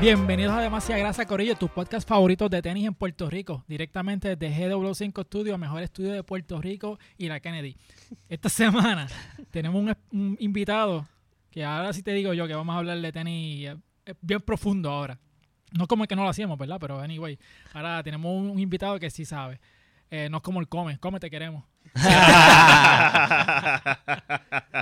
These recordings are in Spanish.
Bienvenidos a Demasiada Grasa Corillo, tus podcast favoritos de tenis en Puerto Rico, directamente desde GW5 Studio, mejor estudio de Puerto Rico y la Kennedy. Esta semana tenemos un, invitado que ahora sí te digo yo que vamos a hablar de tenis eh, bien profundo ahora. No como que no lo hacíamos, ¿verdad? Pero anyway, ahora tenemos un, un invitado que sí sabe. Eh, no es como el come, come te queremos.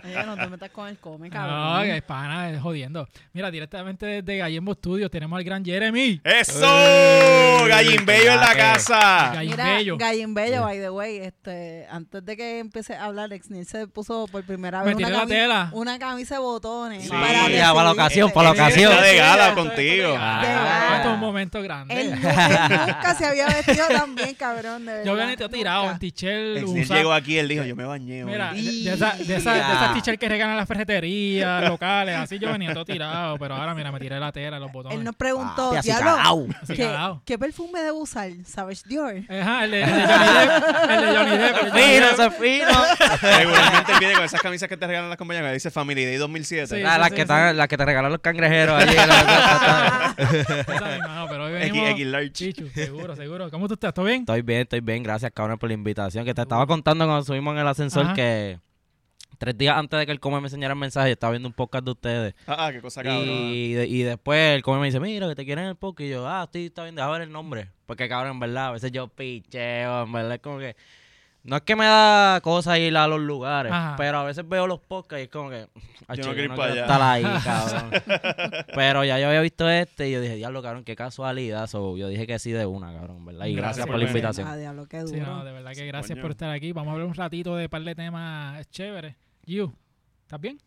Oye, no te metas con el come, No, cabrón. que es pana, es jodiendo. Mira, directamente desde Gallembo Studios tenemos al gran Jeremy. ¡Eso! ¡Ey! ¡Gallimbello en la casa! Gallin Mira, Bello. Gallin Bello, by the way, este, antes de que empiece a hablar, Exnil se puso por primera Me vez una, tiré la cami- tela. una camisa de botones. Sí. para Ya, para la recibir- ocasión, para la él- ocasión. Está de gala contigo. gala. Esto es un momento grande. Él, nu- él nunca se había vestido tan bien, cabrón, de verdad. Yo había te tirado nunca. en t-shirt, Exniel usado- llegó aquí, él dijo, yo me bañé hoy. Mira, de, esa- de esa- de Ya. esas t-shirts que regalan las ferreterías locales, así yo venía todo tirado, pero ahora mira, me tiré la tela, los botones. Él nos preguntó, así diablo, ¿qué. ¿qué perfume debo usar? ¿Savage Dior? Ajá, el de, el de Johnny Depp, el de Johnny Depp. Fino, fino. Regularmente viene con esas camisas que te regalan las compañías que dice Family Day 2007. Sí. Ah, las, que te, las que te regalan los cangrejeros allí. la- la- la- no, pero hoy X, venimos... X large. Chichu, seguro, seguro. ¿Cómo tú estás? ¿Todo bien? Estoy bien, estoy bien. Gracias, cabrón, por la invitación. Que te estaba contando cuando subimos en el ascensor Ajá. que tres días antes de que el come me enseñara el mensaje, yo estaba viendo un podcast de ustedes. Ah, ah, qué cosa cabrón. Y, de- y después el come me dice, mira, que te quieren en el podcast. Y yo, ah, sí, está bien, deja ver el nombre. Porque, cabrón, en verdad, a veces yo picheo, en verdad, es como que... No es que me da cosa ir a los lugares, Ajá. pero a veces veo los podcasts y es como que... "Acho, no quiero ir no para quiero allá". estar ahí, cabrón. pero ya yo había visto este y yo dije, diablo, cabrón, qué casualidad. So, yo dije que sí de una, cabrón, ¿verdad? Y Gracias gracias, por la invitación. Ah, diablo, qué duro. Sí, no, de verdad que gracias Coño. por estar aquí. Vamos a hablar un ratito de un par de temas chéveres. You, ¿estás bien?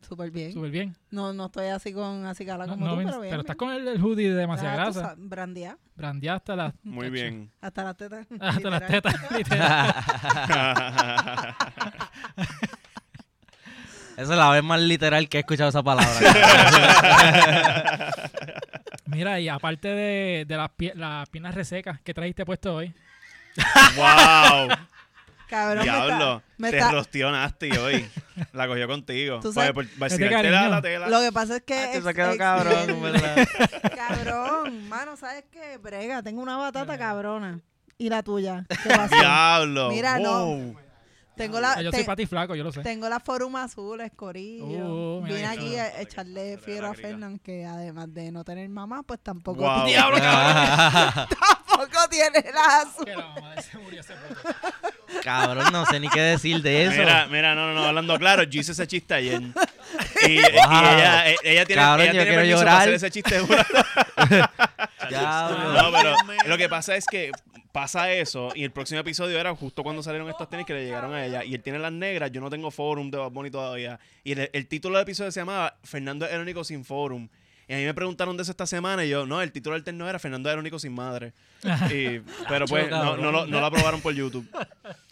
Súper bien. Súper bien. No, no estoy así con así cala como no, tú, pero bien. estás bien. con el, el hoodie de demasiada tú grasa. sabes, Brandear, Brandeaste la, Muy bien. hasta las tetas. hasta las tetas. literal. Esa es la vez más literal que he escuchado esa palabra. Mira, y aparte de, de las, pie- las piernas resecas que trajiste puesto hoy. ¡Wow! Cabrón, me Diablo. está- me te Nasty hoy. La cogió contigo. Tú Para, sabes- por, para Este vacilarte la, cariño. la tela. Lo que pasa es que. Ex- se quedó ex- cabrón, ¿verdad? Cabrón, mano, ¿sabes qué? Brega, tengo una batata cabrona. ¿Y la tuya? ¿Qué pasó? Diablo. Mira, no. Tengo la, yo soy para ti flaco, yo lo sé. tengo la forum azul, escorillo. Uh, Vine aquí a echarle fiebre a. Fernán, que además de no tener mamá, pues tampoco, Wow. ¡Diablo, cabrón! Tampoco tiene la azul. Que la mamá de ese murió hace poco. Cabrón, no sé ni qué decir de eso. Mira, mira, no, no, no, hablando claro, yo hice ese chiste ayer. Y, y ella, e- ella tiene, Cabrón, ella yo tiene quiero permiso llorar. para hacer ese chiste. No, pero lo que pasa es que pasa eso y el próximo episodio era justo cuando salieron estos tenis que le llegaron a ella y él tiene las negras, yo no tengo forum de Bad Bunny todavía. Y el, el título del episodio se llamaba Fernando es el único sin forum. Y a mí me preguntaron de eso esta semana y yo, no, el título del test no era Fernando único sin madre. Y- pero pues no, no, lo, no lo aprobaron por YouTube.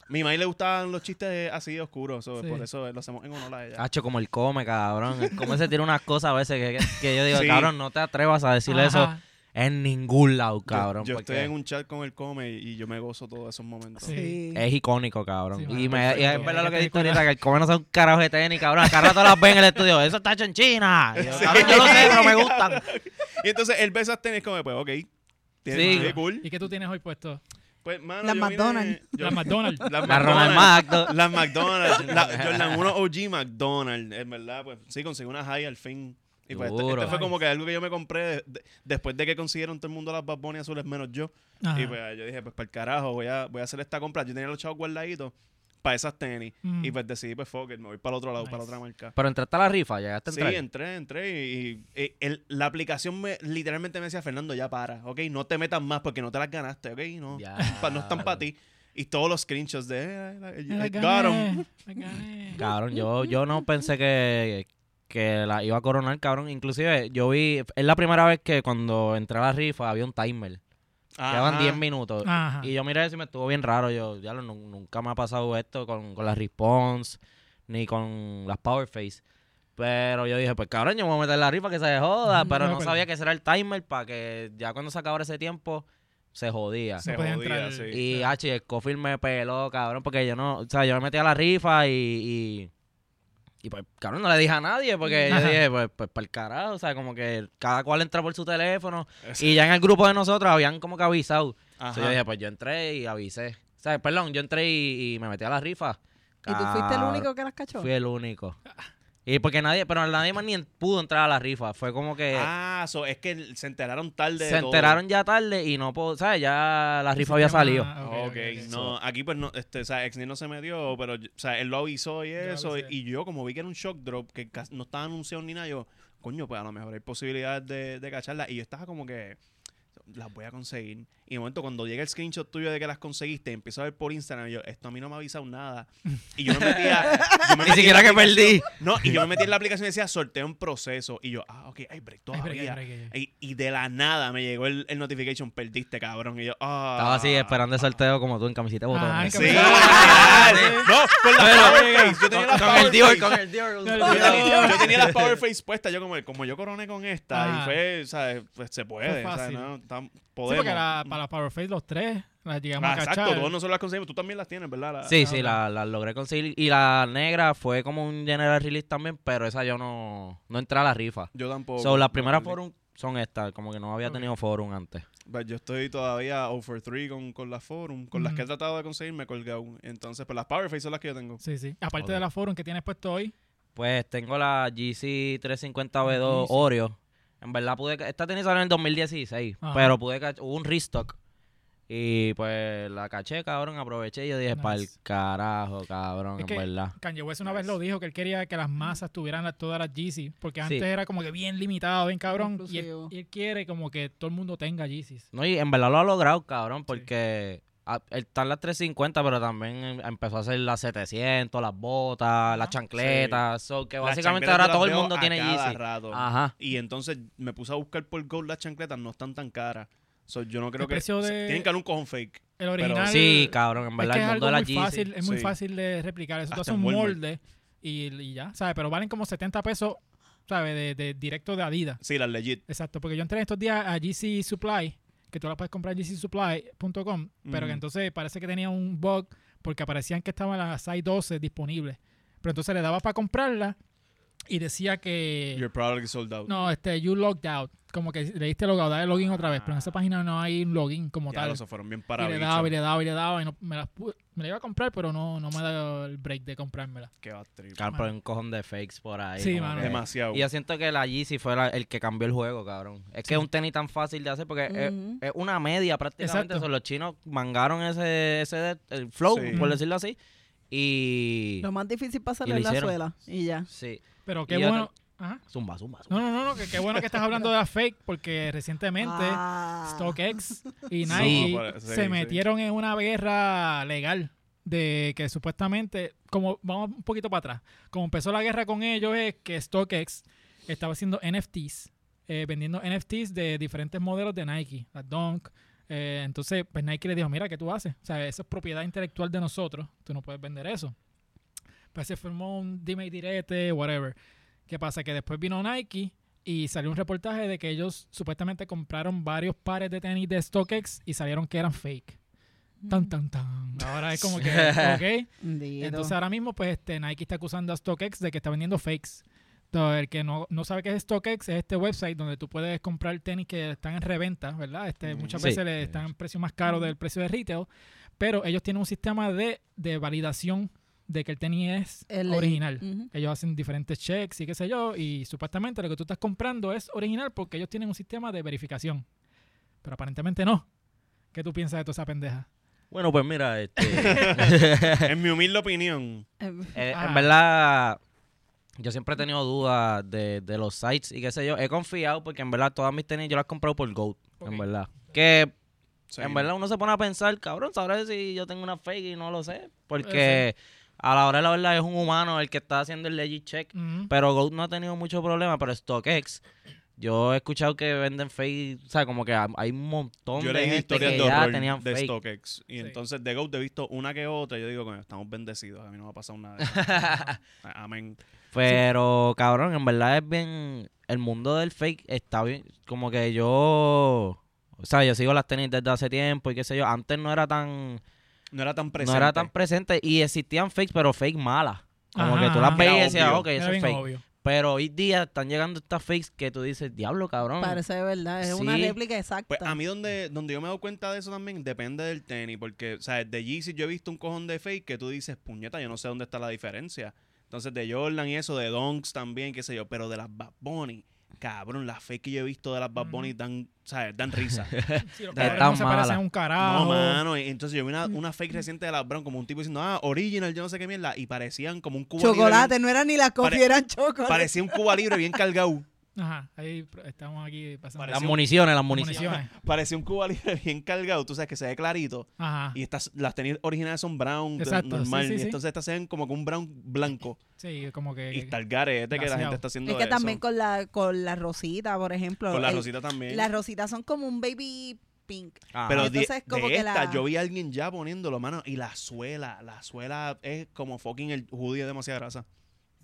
Mi maíz le gustaban los chistes así oscuros, so, Sí. por eso lo hacemos en honor a ella. Hacho, como el come, cabrón. El come se tira unas cosas a veces que, que yo digo, Sí. cabrón, no te atrevas a decirle eso. En ningún lado, cabrón. yo porque estoy en un chat con el come y, y yo me gozo todos esos momentos. Sí. Es icónico, cabrón. Sí, y, me, y es verdad lo que tener ahorita, que el come no sabe un carajo de tenis, cabrón. Acá rato las ven en el estudio. Eso está hecho en China. Y yo, cabrón, yo lo sé, pero me gustan. Y entonces él ve esas tenis como, pues, ok. Sí. cool. ¿Y qué tú tienes hoy puesto? Pues, mano, Las vine- McDonald's. yo- Las McDonald's. Las La Ronald McDonald's. McDonald. Las McDonald's. La Jordan 1 OG McDonald's. En verdad, pues sí, conseguí una high al fin. Y pues este, este fue como que algo que yo me compré de- de- después de que consiguieron todo el mundo las Bad Bunny azules menos yo. Ajá. Y pues yo dije, pues para el carajo, voy a, voy a hacer esta compra. Yo tenía los chavos guardaditos para esas tenis. Mm. Y pues decidí, pues fuck it, me voy para el otro lado, para la otra marca. Pero entraste a la rifa, llegaste a Sí, entrar. entré, entré y, y- y el- la aplicación me, literalmente me decía, Fernando, ya para, ¿ok? No te metas más porque no te las ganaste, ¿ok? No, Ya. pa- no están para ti. Y todos los screenshots de, eh, eh, la eh, got 'em. gané, me gané. Cabrón, yo, yo no pensé que, que la iba a coronar, cabrón. Inclusive, yo vi, es la primera vez que cuando entré a la rifa había un timer. Quedaban Ajá. 10 minutos. Ajá. Y yo miré eso y me estuvo bien raro. Yo, ya lo- nu- nunca me ha pasado esto con, con la response ni con las power face. Pero yo dije, pues cabrón, yo me voy a meter la rifa que se joda. Pero no, no pero- sabía que ese era el timer para que ya cuando se acabara ese tiempo se jodía. Se jodía, entrar. sí. Y H, el Scofield me peló, cabrón, porque yo no, o sea, yo me metí a la rifa y, y, Y pues, cabrón, no le dije a nadie porque yo dije, pues, pues para el carajo. O sea, como que cada cual entra por su teléfono. Eso. Y ya en el grupo de nosotros habían como que avisado. Entonces yo dije, pues yo entré y avisé. O sea, perdón, yo entré y, y me metí a la rifa. ¿Y tú fuiste el único que las cachó? Fui el único. Y porque nadie, pero nadie más ni pudo entrar a la rifa. Fue como que Ah, so, es que se enteraron tarde. de se todo. enteraron ya tarde y no puedo, ¿sabes? Ya la rifa había salido. ah, ok, Ok, ok, ok. no, aquí pues no, este, o sea, Exnir no se metió, pero, o sea, él lo avisó y eso, y yo como vi que era un shock drop, que no estaba anunciado ni nada, yo, coño, pues a lo mejor hay posibilidades de, de cacharla, y yo estaba como que, las voy a conseguir, y de momento cuando llega el screenshot tuyo de que las conseguiste, empiezo a ver por Instagram, y yo, esto a mí no me ha avisado nada, y yo me metía, yo me Ni siquiera la que perdí. No, y yo me metí en la aplicación y decía sorteo en proceso, y yo, ah, ok, hay break Ay, break, todavía, break, break. y, y de la nada me llegó el, el notification, perdiste, cabrón, y yo, ah. Estaba así esperando el sorteo como tú en camiseta de Ah, botones. en Sí. Ah, no, con la Pero- power face. Yo tenía con power el Dior, face. con el Dior. Con Yo el tenía, yo tenía las power face puestas. Yo como, como yo coroné con esta Ah. y fue, ¿sabes? Pues se puede, Fue ¿sabes? No, Sí, podemos. porque la- para las Power Face los tres las llegamos Ah, a cachar. exacto, todos nosotros las conseguimos. Tú también las tienes, ¿verdad? La- Sí, sí, ok. la, logré conseguir. Y la negra fue como un general release también, pero esa yo no, no entré a la rifa. Yo tampoco. So, las no, primeras forum son estas, como que no había tenido forum antes. Yo estoy todavía over 3 con, con las forum. Con las que he tratado de conseguir me he colgado. Entonces, pues las power face son las que yo tengo. Sí, sí. Aparte de la Forum que tienes puesto hoy. Pues tengo la GC 350V2 GC. Oreo. En verdad pude... Esta tenía salió en el 2016, Ajá. pero pude Hubo un restock. Y pues la caché, cabrón, aproveché y yo dije, Nice. para el carajo, cabrón, Es en que- verdad. Kanye West una vez lo dijo que él quería que las masas tuvieran la- todas las Yeezys. Porque antes Sí. era como que bien limitado, bien cabrón. Y él, Exclusivo. y él quiere como que todo el mundo tenga Yeezys. No, y en verdad lo ha logrado, cabrón, porque están las 350, pero también em- empezó a hacer las 700, las botas, las chancletas. So, que básicamente ahora todo el mundo tiene Yeezy. rato. Ajá. Y entonces me puse a buscar por Gold las chancletas. No están tan caras. So, yo no creo El que... precio de- Tienen que dar un cojón fake. El original. Sí, cabrón, en es verdad, que el es mundo algo de la muy Yeezy. fácil, es muy Sí. fácil de replicar. Eso tú haces un molde y, y ya, ¿sabes? Pero valen como 70 pesos, ¿sabes? De, de directo de Adidas. Sí, las legit. Exacto, porque yo entré estos días a GC Supply, que tú la puedes comprar en gcsupply.com, pero que entonces parece que tenía un bug porque aparecían que estaban las size 12 disponibles. Pero entonces le daba para comprarla y decía que... Your product is sold out. No, este, you logged out. Como que le diste logout, dale login otra vez. Pero en esa página no hay un login como Ya tal. lo se fueron bien Y para le daba y le daba y le daba y no, me, las pu- me la iba a comprar, pero no, no me ha dado el break de comprármela. Qué trip. Cabrón, pero hay un cojón de fakes por ahí. Sí, mano. Demasiado. Y yo siento que la Yeezy fue la- el que cambió el juego, cabrón. Es que es un tenis tan fácil de hacer porque es, una media prácticamente. Exacto. So, los chinos mangaron ese, ese el flow, Sí. por decirlo así. Y... Lo más difícil para Y lo es la suela. Y ya. Sí. Pero qué Y bueno. Ajá. Zumba, zumba, zumba. No, no, no, no, que qué bueno que estás hablando de la fake porque recientemente Ah. StockX y. Nike sí, se sí. metieron en una guerra legal de que supuestamente, como vamos un poquito para atrás, como empezó la guerra con ellos es que StockX estaba haciendo NFTs, eh, vendiendo NFTs de diferentes modelos de Nike, la Dunk. eh, entonces, pues Nike le dijo, mira, ¿qué tú haces? O sea, eso es propiedad intelectual de nosotros, tú no puedes vender eso. Pues se formó un dime y direte, whatever. ¿Qué pasa? Que después vino Nike y salió un reportaje de que ellos supuestamente compraron varios pares de tenis de StockX y salieron que eran fake. Tan, tan, tan. Ahora es como que, ok. Entonces ahora mismo, pues este, Nike está acusando a StockX de que está vendiendo fakes. Entonces, el que no, no sabe qué es StockX es este website donde tú puedes comprar tenis que están en reventa, ¿verdad? Este, Mm. muchas Sí. veces le están en precio más caro del precio de retail, pero ellos tienen un sistema de, de validación de que el tenis es El- original. Ellos hacen diferentes checks y qué sé yo, y supuestamente lo que tú estás comprando es original porque ellos tienen un sistema de verificación. Pero aparentemente no. ¿Qué tú piensas de toda esa pendeja? Bueno, pues mira, este, en mi humilde opinión, Eh, eh, Ah. en verdad, yo siempre he tenido dudas de, de los sites y qué sé yo. He confiado porque en verdad todas mis tenis yo las he comprado por Goat, en verdad. Que sí. en verdad uno se pone a pensar, cabrón, sabrá si yo tengo una fake y no lo sé. Porque a la hora de la verdad es un humano el que está haciendo el legit check. Pero Goat no ha tenido mucho problema, pero StockX, yo he escuchado que venden fake, o sea, como que hay un montón Yo de leí gente historias que de ya tenían de fake. StockX. Y Sí. entonces de Goat he visto una que otra. Y yo digo, coño, estamos bendecidos. A mí no me ha pasado nada. Amén. Pero, cabrón, en verdad es bien. El mundo del fake está bien. Como que yo. O sea, yo sigo las tenis desde hace tiempo y qué sé yo. Antes no era tan. No era tan presente. No era tan presente. Y existían fakes, pero fake malas. Como que tú las ajá. veías y decías, ok, eso es fake. obvio. Pero hoy día están llegando estas fakes que tú dices, diablo, cabrón. Parece de verdad, es una réplica exacta. Pues a mí donde, donde yo me he dado cuenta de eso también depende del tenis, porque, o sea, de Yeezy yo he visto un cojón de fake que tú dices, puñeta, yo no sé dónde está la diferencia. Entonces de Jordan y eso, de Donks también, qué sé yo, pero de las Bad Bunny, cabrón, las fake que yo he visto de las Bad Bunny dan, ¿sabes? Dan risa. Sí, los no se parecen un carajo. no, mano, entonces yo vi una, una fake reciente de las Brown, como un tipo diciendo, ah, original, yo no sé qué mierda, y parecían como un cuba libre chocolate, no era ni la coffee, eran chocolate. parecía un cuba libre bien cargado. Ajá, ahí estamos aquí pasando. Parece Las un- municiones, las municiones. municiones. Parecía un cuba libre bien cargado, tú sabes que se ve clarito. Ajá. Y estas, las tenis originales son brown, Exacto, normal. sí, y sí. entonces estas se ven como que un brown blanco. Sí, como que. Y está el garete que la gente está haciendo Es que eso. también con la, con la rosita, por ejemplo. Con la el- rosita también. Las rositas son como un baby pink. Ajá. Pero de, Entonces, como de que esta, la- yo vi a alguien ya poniéndolo, mano. Y la suela, la suela es como fucking el judío de demasiada grasa.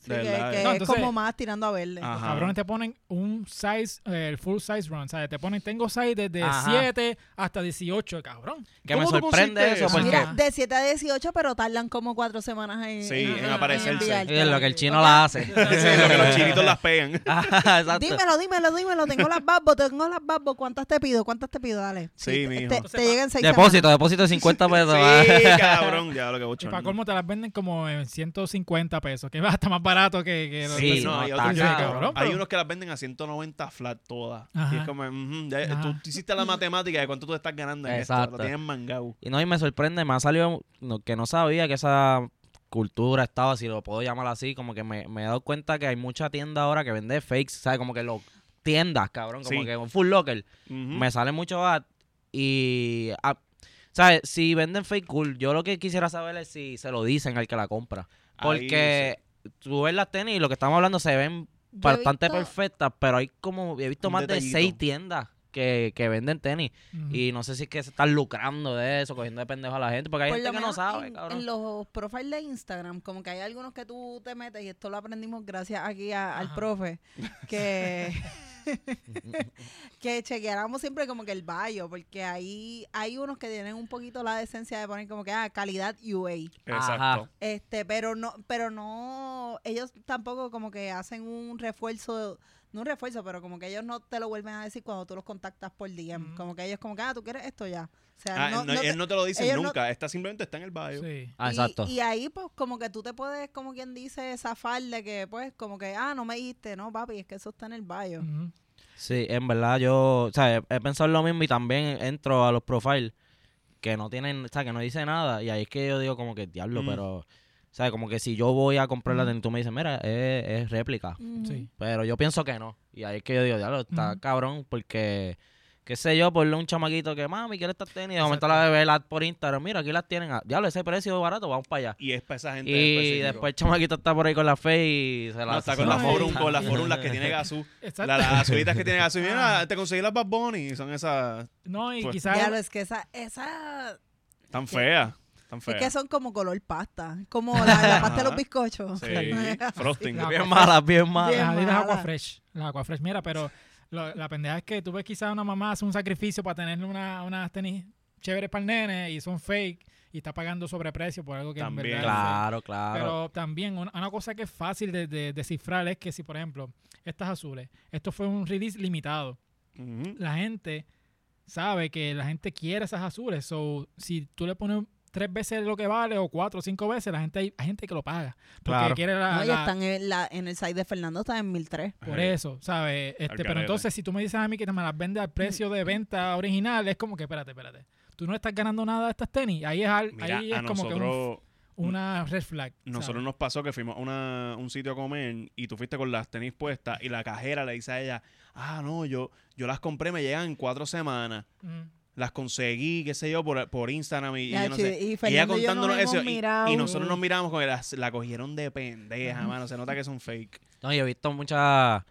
Sí, que, verdad, que eh. No, es entonces- como más tirando a verde. Ajá. Cabrones te ponen un size, eh, el full size run. ¿sabes? Te ponen, tengo size desde Ajá. 7 hasta 18, cabrón. que me ¿Cómo tú sorprende eso porque Mira, de 7 a 18, pero tardan como 4 semanas en, Sí, en aparecerse. enviártela. es lo que el chino la hace. Sí, lo que los chinitos las pegan. Ajá, Exacto. Dímelo, dímelo, dímelo. Tengo las babos, tengo las babos. ¿Cuántas te pido? ¿Cuántas te pido? Dale. Sí, mijo. te, te llegan 6 Depósito, depósito de 50 pesos. sí, cabrón. Ya lo que Y bochorno. para colmo te las venden como en 150 pesos, que es hasta más barato que, que los- Sí, no, no, hay, otros que- cabrón, hay unos que las venden a 190 flat todas. Ajá. Y es como, ya, tú, tú hiciste la matemática de cuánto tú estás ganando en esto. Exacto. Lo tienes mangado. Y no, y me sorprende, me ha salido no, que no sabía que esa cultura estaba, si lo puedo llamar así, como que me, me he dado cuenta que hay mucha tienda ahora que vende fakes, ¿sabes? Como que los tiendas, cabrón, como Sí. que un full locker. Me sale mucho ad y, ah, ¿sabes? Si venden fake cool, yo lo que quisiera saber es si se lo dicen al que la compra. Porque tú ves las tenis y lo que estamos hablando se ven Yo bastante visto- perfectas, pero hay como, he visto Un más detallito. de seis tiendas que, que venden tenis. Y no sé si es que se están lucrando de eso, cogiendo de pendejo a la gente, porque hay Por gente lo que no sabe, en, cabrón. en los profiles de Instagram, como que hay algunos que tú te metes, y esto lo aprendimos gracias aquí a- al profe, que, que chequeáramos siempre como que el bio, porque ahí hay unos que tienen un poquito la decencia de poner como que ah, calidad UA. Exacto. Este, pero no, pero no, ellos tampoco como que hacen un refuerzo, no un refuerzo, pero como que ellos no te lo vuelven a decir cuando tú los contactas por DM. Ujú. Como que ellos como que, ah, tú quieres esto ya. O sea, Ah, no, no, no te- él no te lo dice ellos no- nunca. Esta simplemente está en el bio. Sí. Ah, y, exacto. y ahí, pues, como que tú te puedes, como quien dice, zafar de que, pues, como que, ah, no me dijiste, no, papi, es que eso está en el bio. Ujú. Sí, en verdad yo, o sea, he, he pensado lo mismo y también entro a los profiles que no tienen, o sea, que no dice nada y ahí es que yo digo como que diablo, Mm. pero, o sea, como que si yo voy a comprar la tenis, tú me dices, mira, es, es réplica. Sí. pero yo pienso que no y ahí es que yo digo, diablo, está cabrón porque, qué sé yo, ponle un chamaquito que, mami, quiere estas tenis, de momento la bebé la por Instagram, mira, aquí las tienen, a- diablo, ese precio barato, vamos para allá. Y es para esa gente. Y después el chamaquito está por ahí con la fe y se la No, está con la forum, con las forum, las que tiene. La- Las azulitas que tiene Gazú. Mira, Ah. te conseguí las Bad Bunny. Son esas No, y Pues- quizás. Diablo, es que esa, esa, tan feas. Es que son como color pasta, como la, la pasta de los bizcochos. Sí, frosting. La- Bien malas, bien Bien malas. Las mala. Aquafresh. Las Aquafresh, mira, pero lo- la pendeja es que tú ves quizás una mamá hace un sacrificio para tener una, unas tenis chéveres para el nene y son fake y está pagando sobreprecio por algo que También. en verdad es. Claro, claro. Pero también una, una cosa que es fácil de, de descifrar es que si, por ejemplo, estas azules, esto fue un release limitado. La gente sabe que la gente quiere esas azules. So, si tú le pones tres veces lo que vale o cuatro o cinco veces, la gente hay, hay gente que lo paga. Porque Claro. quiere la, No, y la- están en, la, en el site de Fernando, está en 1003. por eso, ¿sabes? Este, pero entonces, si tú me dices a mí que te me las vende al precio de venta original, es como que, espérate, espérate. Tú no estás ganando nada de estas tenis. Ahí es, al- Mira, ahí es como que un- una red flag. nosotros ¿sabes? nos pasó que fuimos a una- un sitio a comer y tú fuiste con las tenis puestas y la cajera le dice a ella, ah, no, yo, yo las compré, me llegan en cuatro semanas. Mm. Las conseguí, qué sé yo, por, por Instagram y, y Ya, yo no sé. y Y ella y contándonos nos hemos eso y- y, nosotros nos miramos con las, la cogieron de pendeja, Ujú. mano. Se nota que son fake. No, yo he visto mucha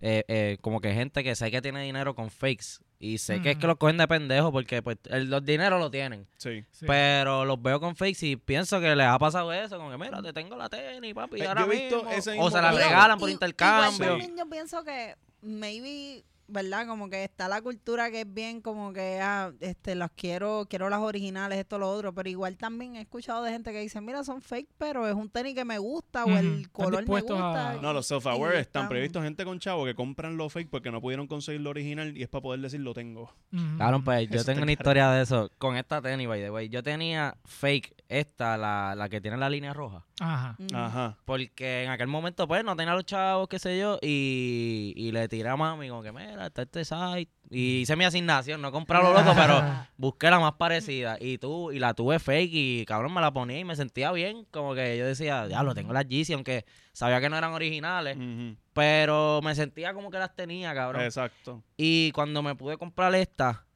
eh, eh, como que gente que sé que tiene dinero con fakes y sé que es que los cogen de pendejo porque pues el- los dineros lo tienen. Sí. Sí. Pero los veo con fakes y pienso que les ha pasado eso, como que mira, te tengo la tenis, papi, Eh, ahora yo he visto mismo. ese O se la regalan por intercambio. Igual también yo pienso que maybe ¿verdad? Como que está la cultura que es bien como que, ah, este, las quiero, quiero las originales, esto, lo otro, pero igual también he escuchado de gente que dice, mira, son fake, pero es un tenis que me gusta o el color me gusta. a- No, los self-aware están, están- visto gente con chavo que compran lo fake porque no pudieron conseguir lo original y es para poder decir lo tengo. Claro, pues yo Eso tengo una caro. historia de eso. Con esta tenis, by the way. Yo tenía fake, esta, la, la que tiene la línea roja. Ajá. Ujú. Ajá. Porque en aquel momento, pues, no tenía los chavos, qué sé yo, y, y le tiré a mami como que, mira, está este site. Y hice mi asignación, no compré lo loco, pero busqué la más parecida. Y tú, y la tuve fake y cabrón me la ponía y me sentía bien. Como que yo decía, ya lo tengo las Yeezy, aunque sabía que no eran originales. Pero me sentía como que las tenía, cabrón. Exacto. Y cuando me pude comprar esta,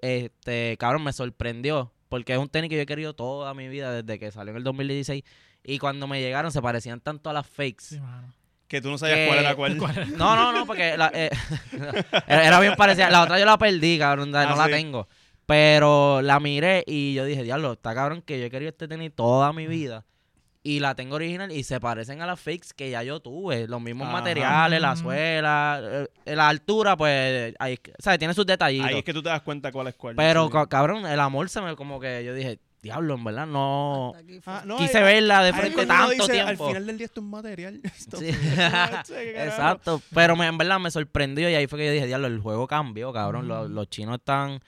este, cabrón, me sorprendió. Porque es un tenis que yo he querido toda mi vida desde que salió en el 2016. Y cuando me llegaron se parecían tanto a las fakes. Sí, mano. Que tú no sabías Que- cuál era cuál. ¿Cuál era? No, no, no, porque la- eh, era bien parecida. La otra yo la perdí, cabrón, no Ah, la sí. tengo. Pero la miré y yo dije, diablo, está cabrón que yo he querido este tenis toda mi vida. Y la tengo original y se parecen a las fakes que ya yo tuve. Los mismos Ajá. materiales, la Mm. suela, eh, la altura, pues, ahí, ¿sabes? Tiene sus detallitos. Ahí es que tú te das cuenta cuál es cuál. Pero, Sí. cabrón, el amor se me como que yo dije, diablo, en verdad no... Ah, no, Quise ahí- verla de frente tanto dice, tiempo. Al final del día esto es material. Esto- Sí. Exacto, pero me- en verdad me sorprendió y ahí fue que yo dije, diablo, el juego cambió, cabrón. Los, Mm. los chinos están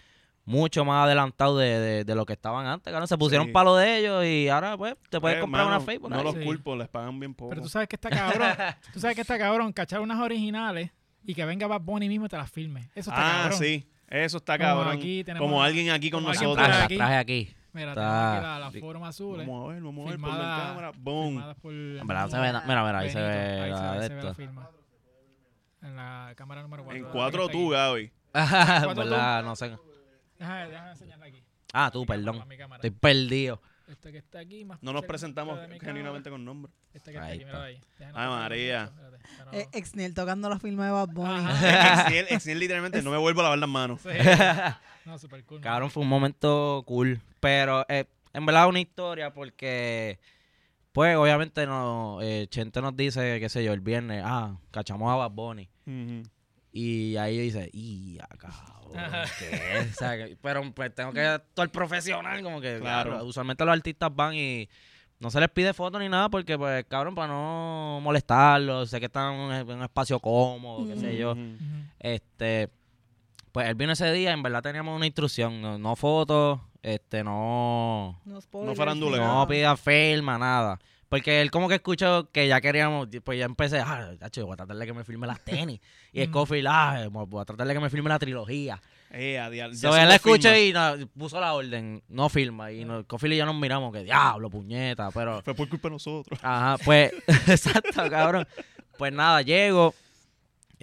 mucho más adelantados de, de- de lo que estaban antes, cabrón. Se pusieron Sí. palo de ellos y ahora, pues, te puedes Eh, comprar mano, una Facebook. No los Sí. culpo, les pagan bien poco. Pero tú sabes que está cabrón. tú sabes que está cabrón cachar unas originales y que venga Bad Bunny mismo y te las filme. Eso está ah, cabrón. sí. Eso está Como cabrón. aquí tenemos como alguien aquí con como nosotros. Traje, traje aquí. Mira, Está- tenemos aquí la, la forma azul. eh, Vamos a ver, vamos a ver, ponlo en firmada- cámara. Na- Mira, mira, ahí se ve Ahí la se, de se ve la esto. firma. En la cámara número 4. En cuatro tú, Gaby. En verdad, no sé. Déjame, déjame enseñarla aquí. Ah, tú, Mi perdón. Estoy perdido. Este que está aquí más No nos presentamos genuinamente con nombre. Este que está Ahí aquí, mira ahí. Ay, María. Eh, Exniel tocando la firma de Bad Bunny. Exniel, Exniel literalmente no me vuelvo a lavar las manos. Sí. No, super cool. Cabrón, fue un momento cool. Pero eh, en verdad una historia porque, pues obviamente no, eh, Chente nos dice, qué sé yo, el viernes, ah, cachamos a Bad Bunny. Ujú. Y ahí dice, y cabrón. ¿qué es?" O sea, que- pero pues tengo que actuar profesional, como que, Claro. claro, usualmente los artistas van y no se les pide fotos ni nada porque, pues, cabrón, para no molestarlos, sé que están en un, en un espacio cómodo, qué sé yo. Este, pues él vino ese día, en verdad teníamos una instrucción, no, no fotos, este, no, No, spoilers, faranduleo. ni no pida firma, nada. Porque él como que escuchó que ya queríamos, pues ya empecé, ah, voy a tratar de que me firme las tenis. y Mm. Scofield, ah, voy a tratar de que me firme la trilogía. Eh, a dial- So, él escuchó y no, puso la orden, no firma. Y no, Scofield y yo nos miramos que, diablo, puñeta, pero... Fue por culpa de nosotros. Ajá, pues, exacto, cabrón. Pues nada, llego.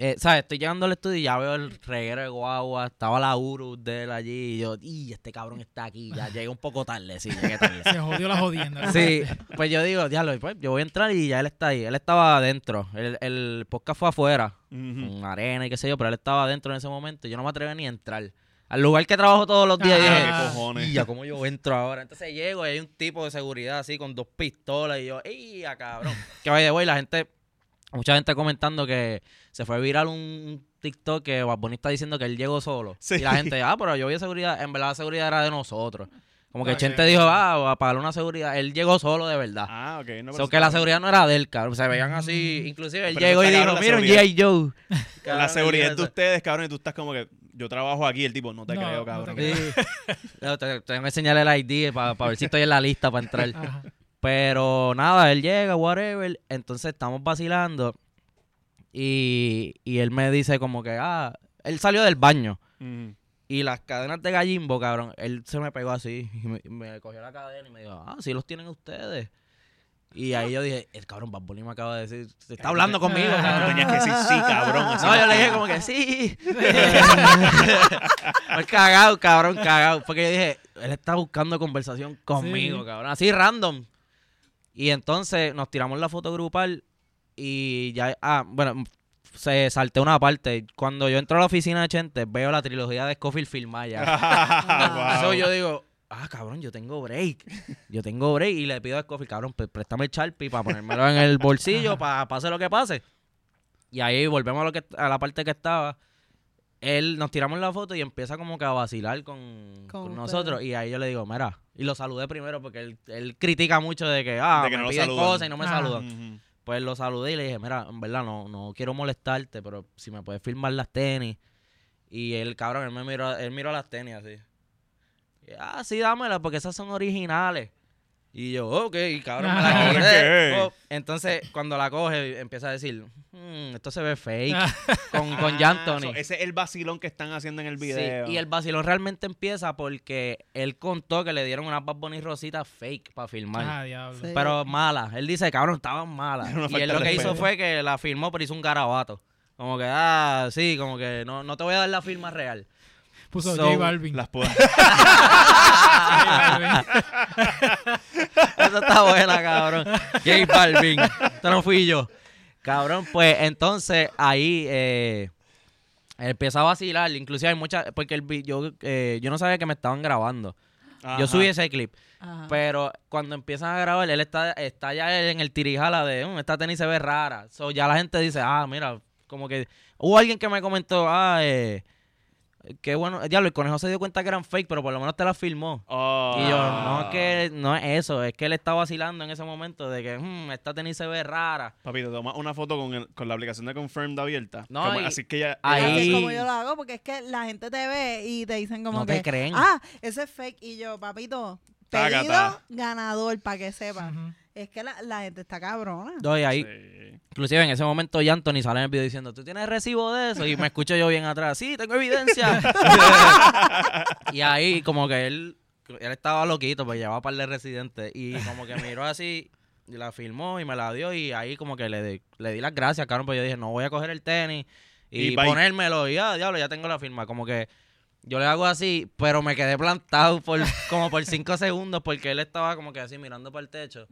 Eh, ¿Sabes? Estoy llegando al estudio y ya veo el reguero de guagua. Estaba la Urus de él allí. Y yo, y este cabrón está aquí. Ya llegué un poco tarde, sí, llegué tarde. Se jodió la jodienda. Sí, pues yo digo, diablo, pues yo voy a entrar y ya él está ahí. Él estaba adentro. El, el podcast fue afuera, con arena y qué sé yo, pero él estaba adentro en ese momento. y Yo no me atreví ni a entrar. Al lugar que trabajo todos los días, y Ah, dije, ¿Qué cojones? y ya, ¿cómo yo entro ahora? Entonces llego y hay un tipo de seguridad así con dos pistolas y yo, ¡ey, a cabrón! que vaya de güey, la gente, mucha gente comentando que se fue viral un TikTok que Bad Bunny está diciendo que él llegó solo. Sí. Y la gente, ah, pero yo vi seguridad, en verdad la seguridad era de nosotros. Como que Ok. Chente dijo, ah, a pagar una seguridad. Él llegó solo de verdad. Ah, ok. No, So que la seguridad no era de él, cabrón. Se veían así. Inclusive él Pero llegó y dijo, cabrón mira un. G.I. Joe. La Cabrón, seguridad él de ustedes, cabrón, y tú estás como que yo trabajo aquí, el tipo, no te No, creo, no te cabrón. creo. Sí. No, te- Tengo que enseñarle el ID para ver si estoy en la lista para entrar. Ajá. Pero nada, él llega, whatever. Entonces estamos vacilando. Y, y él me dice como que, ah, él salió del baño. Y las cadenas de gallimbo, cabrón, él se me pegó así. Y me, me cogió la cadena y me dijo, ah, sí los tienen ustedes. Y ahí yo dije, el cabrón, Bad Bunny me acaba de decir, se está hablando conmigo, cabrón. tenías que decir sí, cabrón. así No, yo le dije como que sí. Cagado, cabrón, cagado. Porque yo dije, él está buscando conversación conmigo, Sí. cabrón. Así random. Y entonces nos tiramos la foto grupal y ya, ah, bueno, se salté una parte. Cuando yo entro a la oficina de Chente, veo la trilogía de Scofield filmada ya. Wow. So, yo digo, ah, cabrón, yo tengo break. Yo tengo break y le pido a Scofield, cabrón, pues, préstame el Sharpie para ponérmelo en el bolsillo para pase lo que pase. Y ahí volvemos a, lo que, a la parte que estaba. él nos tiramos la foto y empieza como que a vacilar con, Con con ustedes. nosotros. Y ahí yo le digo, mira, y lo saludé primero porque él, él critica mucho de que, ah, De que me no piden cosas y no me Ah. saludan. Pues lo saludé y le dije, mira, en verdad no, no quiero molestarte, pero si me puedes firmar las tenis. Y el cabrón, él me miró, él miró las tenis así. Y, ah, sí, dámelas porque esas son originales. Y yo, ok, cabrón, me Ah, la quité. ok. Oh, Entonces, cuando la coge, empieza a decir, "Hmm, esto se ve fake. Ah. con, con Ah, Yantoni. so, ese es el vacilón que están haciendo en el video. Sí, y el vacilón realmente empieza porque él contó que le dieron unas Bad Bunny rositas fake para filmar. Ah, diablo. Sí. Pero malas. Él dice, cabrón, estaban malas. Y él lo que hizo fue que la firmó, pero hizo un garabato. Como que, ah, sí, como que no, no te voy a dar la firma real. Puso So, J Balvin. Las puedo-. Esa está buena, cabrón. J Balvin. Esto no fui yo. Cabrón, pues entonces ahí eh, empieza a vacilar. Inclusive hay muchas, porque el, yo, eh, yo no sabía que me estaban grabando. Ajá. Yo subí ese clip. Ajá. Pero cuando empiezan a grabar, él está, está ya en el tirijala de, "Mm, esta tenis se ve rara. So, ya la gente dice, ah, mira, como que... Hubo alguien que me comentó, ah, eh, qué bueno, diablo, el conejo se dio cuenta que eran fake, pero por lo menos te las filmó. Oh. Y yo, no es que no es eso, es que él está vacilando en ese momento de que, "Mm, esta tenis se ve rara. Papi, te tomas una foto con, el- con la aplicación de Confirmed abierta. No, Como- y- así que ya. ahí- es como yo lo hago, porque es que la gente te ve y te dicen como No que, te creen. ah, ese es fake. Y yo, papito, Tácata. pedido ganador, para que sepan. Es que la, la gente está cabrona. No, y ahí, Sí. inclusive en ese momento ya Anthony sale en el video diciendo, ¿tú tienes recibo de eso? Y me escucho yo bien atrás, sí, tengo evidencia. y ahí como que él, él estaba loquito, pues llevaba un par de residentes. Y como que miró así, y la filmó y me la dio. Y ahí como que le, di- le di las gracias, cabrón, pues yo dije, no voy a coger el tenis y, Y ponérmelo. Y ya, diablo, ya tengo la firma. Como que yo le hago así, pero me quedé plantado por como por cinco segundos porque él estaba como que así mirando para el techo.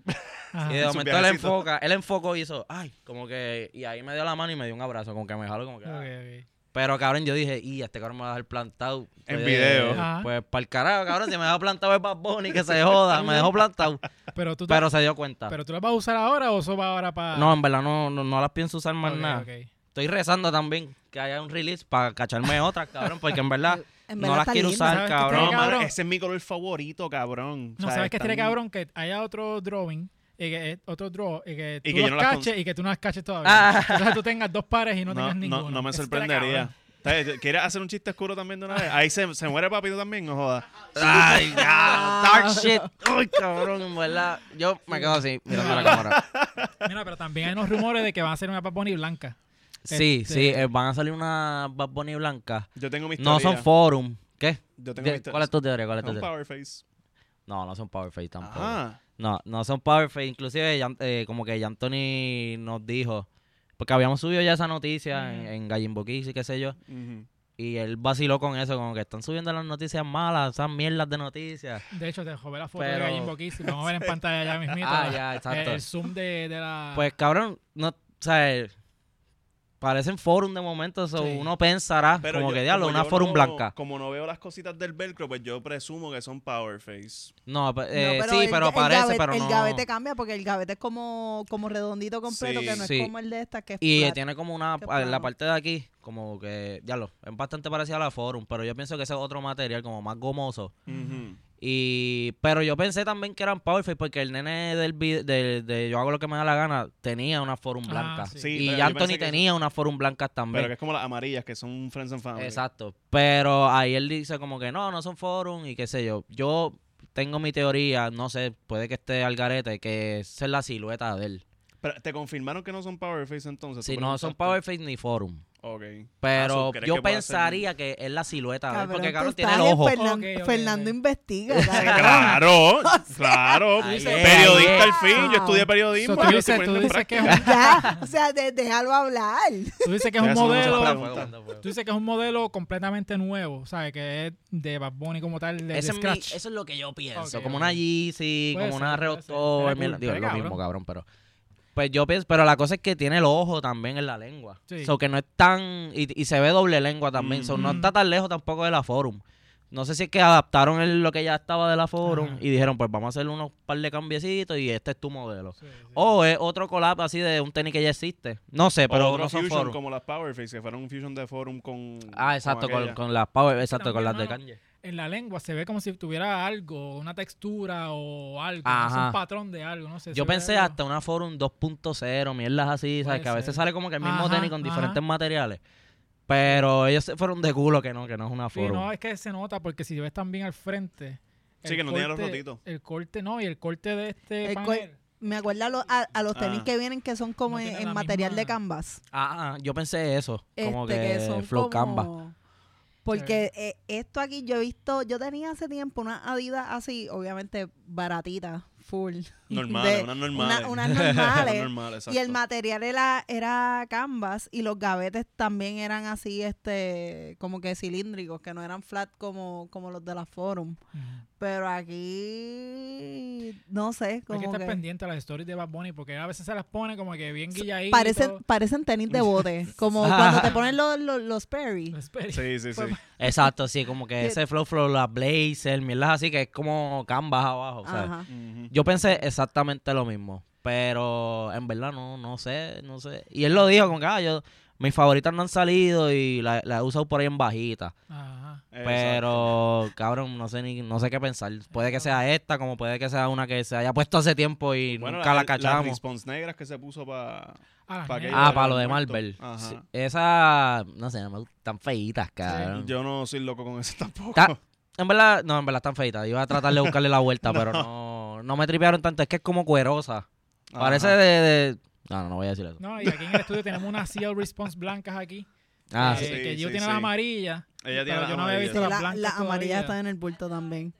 Ajá. Y de Su momento él enfoca, él enfocó y hizo, ay, como que, y ahí me dio la mano y me dio un abrazo, como que me jaló, como que, Ok, ah. ok. Pero cabrón, yo dije, y este cabrón me va a dejar plantado. En Pues, video. Ajá. Pues para el carajo, cabrón, si me dejó plantado es Bad Bunny, que se joda, me dejó plantado. Pero tú, te- Pero se dio cuenta. pero tú las vas a usar ahora o eso va ahora para. No, en verdad no, no, no las pienso usar más nada. Estoy rezando también que haya un release para cacharme otras, cabrón, porque en verdad En no las quiero usar, ¿Sabes qué No, cabrón. tiene cabrón. ese es mi color favorito, cabrón. No, O sea, ¿sabes qué estaría están- cabrón? Que haya otro drawing, y que, eh, otro draw, y que Y tú que yo los no caches y que tú no las caches todavía. Ah. Entonces tú tengas dos pares y no, No, tengas no, ninguno. no me Eso estaría sorprendería. cabrón. ¿Quieres hacer un chiste oscuro también de una vez? Ahí se, se muere papito también, no jodas. Ay, ya, dark shit. Uy, cabrón, en verdad. Yo me quedo así, mirando la cámara. Mira, pero también hay unos rumores de que va a ser una Bad Bunny blanca. Sí, Este- sí, eh, van a salir unas Bad Bunny blancas. Yo tengo mi No historia. son forum. ¿Qué? Yo tengo mi ¿Qué? historia. ¿Cuál es tu teoría? ¿Cuál es tu Son teoría? Powerface. No, no son Powerface tampoco. Ajá. No, no son Powerface. Inclusive, Yan- eh, como que Anthony nos dijo, porque habíamos subido ya esa noticia en, en Gallimbo Kids y qué sé yo, y él vaciló con eso, como que están subiendo las noticias malas, esas mierdas de noticias. De hecho, te jové la foto Pero- de Gallimbo Kiss y vamos a ver en pantalla ya mismito. Ah, ya, exacto. El, el zoom de, de la... Pues cabrón, no, o sea, eh, parecen forum de momento, so Sí. uno pensará Pero como yo- que diablo, como una forum no- blanca. Como no veo las cositas del velcro, pues yo presumo que son Powerface. No, pe- No, eh, sí, el- pero el parece, gavete- pero el no. gavete cambia porque el gavete es como, como redondito completo, Sí. que no Sí. es como el de esta que es Y flat. tiene como una, la parte de aquí, como que, ya lo, es bastante parecida a la Forum, pero yo pienso que ese es otro material como más gomoso. Ujú. Y, pero yo pensé también que eran Powerface porque el nene del de, de Yo hago lo que me da la gana tenía una Forum Ah, blanca. sí. Sí, y pero Anthony tenía una Forum blanca Pero también. que es como las amarillas, que son Friends and Family. Exacto. Pero ahí él dice como que no, no son Forum y qué sé yo. Yo tengo mi teoría, no sé, puede que esté al garete, que esa es la silueta de él. Pero te confirmaron que no son Powerface entonces. Si ¿Tú no son? Powerface ni Forum. Ok. Pero Ah, so, ¿crees yo que puede ser- pensaría que es la silueta Cabrón, porque cabrón tiene el ojo. Fernan- Fernando investiga. cabrón. Claro, claro. Periodista al fin. Yo estudié periodismo. So, yo tú estoy dices, tú poniendo en dices que es práctica. un, ya, o sea, de- déjalo hablar. tú dices que es un modelo... Tú dices que es un modelo completamente nuevo, ¿sabes? Que es de Bad Bunny como tal, de, mi- Scratch. eso es lo que yo pienso. Como una Yeezy, como una ser, mierda, cool, digo, es lo mismo, cabrón, pero... Pues yo pienso, pero la cosa es que tiene el ojo también en la lengua. Sí. So que no es tan... Y, y se ve doble lengua también. So no Mm. está tan lejos tampoco de la Forum. No sé si es que adaptaron el- lo que ya estaba de la Forum Ajá. y dijeron, pues vamos a hacer unos par de cambiecitos y este es tu modelo. Sí, sí. O es otro collab así de un tenis que ya existe. No sé, pero Otro no son fusion Forum. como las Powerface, que fueron un fusion de Forum con. Ah, exacto, con, con las Power, exacto, con las de Kanye. En la lengua se ve como si tuviera algo, una textura o algo. no un patrón de algo, no sé. Yo pensé hasta una Forum 2.0, mierdas así, ¿sabes? Que a veces sale como que el mismo Ajá, tenis con ajá. diferentes materiales. Pero ellos se fueron de culo que no, que no es una Sí, Forum. no, es que se nota porque si ves también al frente. Sí, el que no tiene los corte- rotitos. El corte, no, y el corte de este panel. Me acuerda a, los- a- a los tenis Ah. que vienen que son como No en, material de canvas. Ah, ah, yo pensé eso. Como Este, que, que son Flow como- Canva. Porque eh, esto aquí yo he visto, yo tenía hace tiempo una Adidas así, obviamente baratita, full. Normales, de- unas normales. una- unas normales. Unas normales, Y el material era, era canvas y los gavetes también eran así, este, como que cilíndricos, que no eran flat como, como los de la Forum. Pero aquí, no sé, Hay como que estar que pendiente a las stories de Bad Bunny porque a veces se las pone como que bien guilladitos. parecen, parecen tenis de bote, como cuando te ponen los, los, los Perry. Los Perry. Sí, sí, sí. Exacto, sí, como que ese Flow Flow, la Blazer, mierdas así, que es como canvas abajo, ¿sabes? Yo pensé exactamente lo mismo, pero en verdad no, no sé, no sé. Y él lo dijo como que, ah, yo, mis favoritas no han salido y la, la he usado por ahí en bajita. Exacto. Pero, cabrón, no sé ni, no sé qué pensar. Puede que sea esta, como puede que sea una que se haya puesto hace tiempo y Bueno, nunca la Las cachamos. response negras que se puso para. Ah, las Pa' negras. aquello Ah, para lo de. Marvel. Ajá. Sí, esa, no sé, no gustan feitas, cabrón. Yo no soy loco con eso tampoco. Ta- En verdad, no, en verdad están feitas. Iba a tratar de buscarle la vuelta, pero no, no me tripearon tanto. Es que es como cuerosa. Parece de, de- No, no, no voy a decir eso. No, y aquí en el estudio tenemos unas Seal Response blancas aquí. Ah, que, sí. que Gio sí, tiene sí. las amarillas. Ella tiene yo no había amarillas. visto las la, blancas la amarilla todavía. está en el bulto también.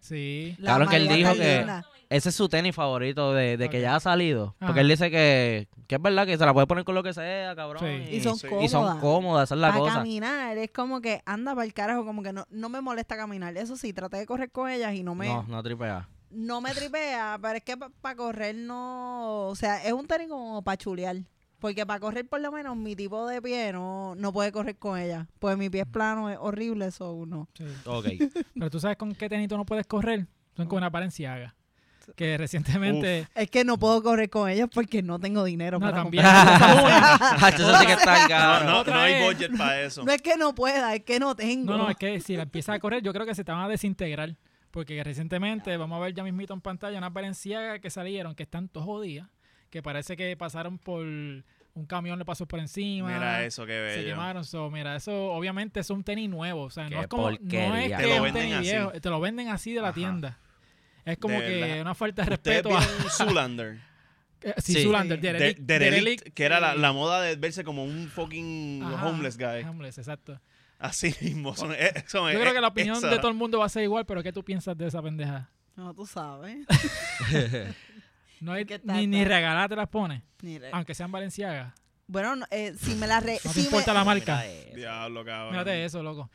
Sí. La Cabrón, que él dijo que-. Ese es su tenis favorito de, de que ya ha salido. Porque él dice que, que es verdad que se la puede poner con lo que sea, cabrón. Sí. Y son sí. cómodas. y son cómodas, esa es la Para cosa. caminar es como que anda para el carajo, como que no, no me molesta caminar. Eso sí, traté de correr con ellas y no me, No, no, no tripea. me tripea, pero es que para correr no, o sea, es un tenis como para chulear. Porque para correr por lo menos mi tipo de pie no, no puede correr con ella. Pues mi pie es plano, es horrible, eso no. sí. Ok. Pero tú sabes con qué tenito no puedes correr. Son con una Valenciaga. Que recientemente. Es que no puedo correr con ellos porque no tengo dinero No, para también. comprar. Eso sí que está No, no, hay budget para eso. No es que no pueda, es que no tengo. No, no, es que si la empiezas a correr, yo creo que se te van a desintegrar. Porque recientemente, vamos a ver ya mismito en pantalla, unas Valenciaga que salieron, que están todos jodidas, que parece que pasaron por. Un camión le pasó por encima. Mira eso, qué Se bello. quemaron. So, mira, eso obviamente es un tenis nuevo. O sea, Qué no es como. No es Te que lo es un venden tenis así. viejo. Te lo venden así de la Ajá. tienda. Es como De que una falta de respeto a. vieron Zoolander. Eh, Sí, De- Derelict. Derelict, Derelict, que era la, moda de verse como un fucking Ajá, homeless guy. Homeless, exacto. Así mismo. son- eh, son- Yo creo eh, que la opinión esa. de todo el mundo va a ser igual, pero ¿qué tú piensas de esa pendeja? No, tú sabes. No hay, ¿Qué tal, ni, ni tal? regalada te las pones, aunque sean Valenciagas. Bueno, no, eh, si me la re... No te me- importa la marca. Mira. Diablo, cabrón. Mírate eso, loco.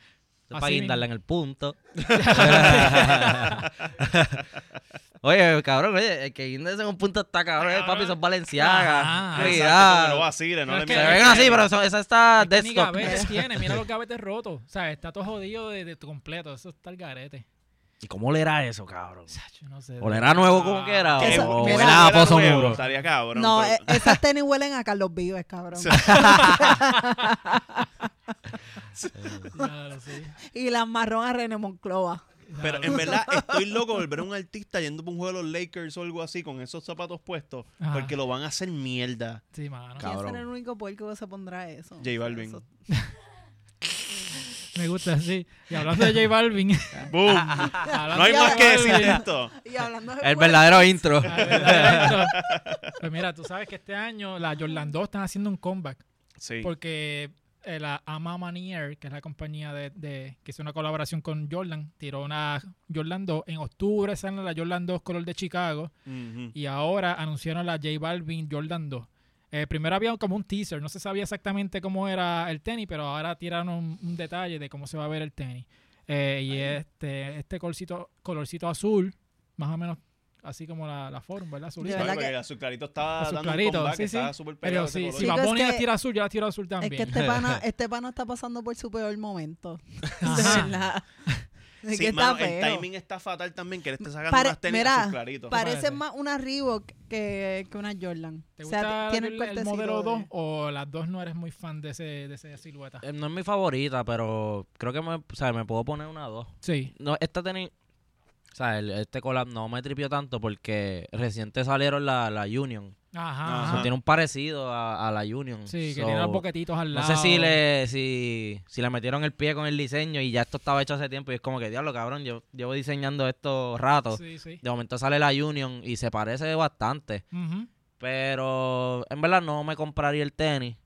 Eso es para guindarla en el punto. oye, cabrón, oye, el que guindarse en un punto está cabrón, eh, papi, son Valenciagas. Exacto, Cuidado. lo vacile, no Pero le que- Se ven así, pero eso- esa está tiene, mira los gavetes rotos. O sea, está todo jodido de, de tu completo. Eso está el garete. ¿Y cómo le era eso, cabrón? No sé. ¿Olerá nuevo como que era? ¿O mira, pozo nuevo, muro? Estaría cabrón. No, pero- eh, esas tenis huelen a Carlos Vives, cabrón. Sí. Claro, sí. Y las marrón a René Monclova. Pero en verdad estoy loco de ver a un artista yendo por un juego de los Lakers o algo así con esos zapatos puestos Ajá. porque lo van a hacer mierda. Sí, mano. ¿Quién será el único puerco que se pondrá eso? J Balvin. Eso- Me gusta, sí. Y hablando de J Balvin. ¡Boom! No hay más que decir de esto. Y hablando de El verdadero intro. Pues mira, tú sabes que este año la Jordan 2 están haciendo un comeback. Sí. Porque eh, la Ama Manier, que es la compañía de, de- que hizo una colaboración con Jordan, tiró una Jordan 2. En octubre sale la Jordan 2 color de Chicago. Y ahora anunciaron la J Balvin Jordan 2. Eh, primero había como un teaser, no se sabía exactamente cómo era el tenis, pero ahora tiraron un, un detalle de cómo se va a ver el tenis. Eh, y este, este colorcito, colorcito azul, más o menos así como la, la Forum, ¿verdad? Azulita. verdad Porque que- el azul clarito está Azul dando clarito, un comeback, sí, está sí. súper pegado Pero ese si, Bad Bunny la tira azul, yo la tiro azul también. Es que este pana, este pana está pasando por su peor momento. Ajá. verdad. Es Sí, que está mano, el feo. timing está fatal también, que le esté sacando Pare- unas tenis mira. Parece más una Reebok que, que una Jordan. ¿Te o gusta tiene el, cortecito modelo de- 2 o las dos no eres muy fan de, ese, de esa silueta? Eh, No es mi favorita, pero creo que me, o sea, me puedo poner una dos. Sí. No, esta tenis, o sea, el- este collab no me tripió tanto porque reciente salieron la, la Union. Ajá. Ajá. Tiene un parecido a, a la Union. Sí, que tiene los boquetitos al No lado. sé si le, si, si le metieron el pie con el diseño y ya esto estaba hecho hace tiempo y es como que, diablo, cabrón, yo llevo diseñando esto rato. Sí, sí. De momento sale la Union y se parece bastante. Pero en verdad no me compraría el tenis.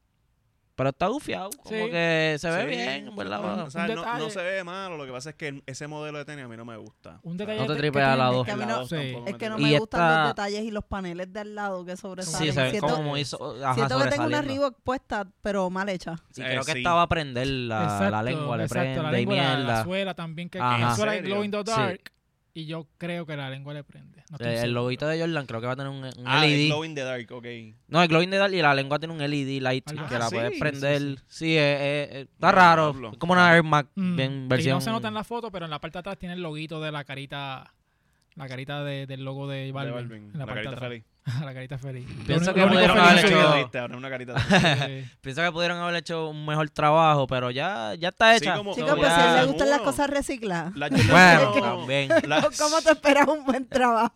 Pero está gufiado, como Sí. que se ve Sí, bien, en verdad. no, o sea, Un no, detalle. no se ve malo, lo que pasa es que ese modelo de tenis a mí no me gusta. Un detalle No te que- tripea que a la dos. que a mí El no- lado Sí. Es que no tripea. me Y gustan esta- los detalles y los paneles de al lado que sobresalen. Sí, se ven siento, como so- ajá, siento que tengo una sobresaliendo. Reebok puesta, pero mal hecha. Sí, Eh, creo que sí. estaba a prender la, la lengua, le exacto, prende la y lengua, la- La, mierda. suela también, que Ajá. la suela ¿En es serio? Glow in the Sí. Dark. Y yo creo que la lengua le prende. No el, el loguito de Jordan creo que va a tener un, un Ah, el LED. Glow in the Dark, ok. No, el glow in the dark y la lengua tiene un LED light que la Ah, puedes sí, prender. sí, Sí, eh, eh, eh, está raro. Es como una Air Max Mm, versión. no se nota en la foto, pero en la parte de atrás tiene el loguito de la carita. La carita de- del logo de De Balvin. Balvin, en la, la parte carita de atrás. feliz. la carita feliz. Pienso que pudieron haber hecho- que- Triste, ahora una carita de- Sí. Pienso que pudieron haber hecho un mejor trabajo, pero ya, ya está Sí, hecha. como- Chicos, So, pues si ya- a él le Uno. gustan las cosas recicladas. La Jordan Bueno, también. la- ¿Cómo te esperas un buen trabajo?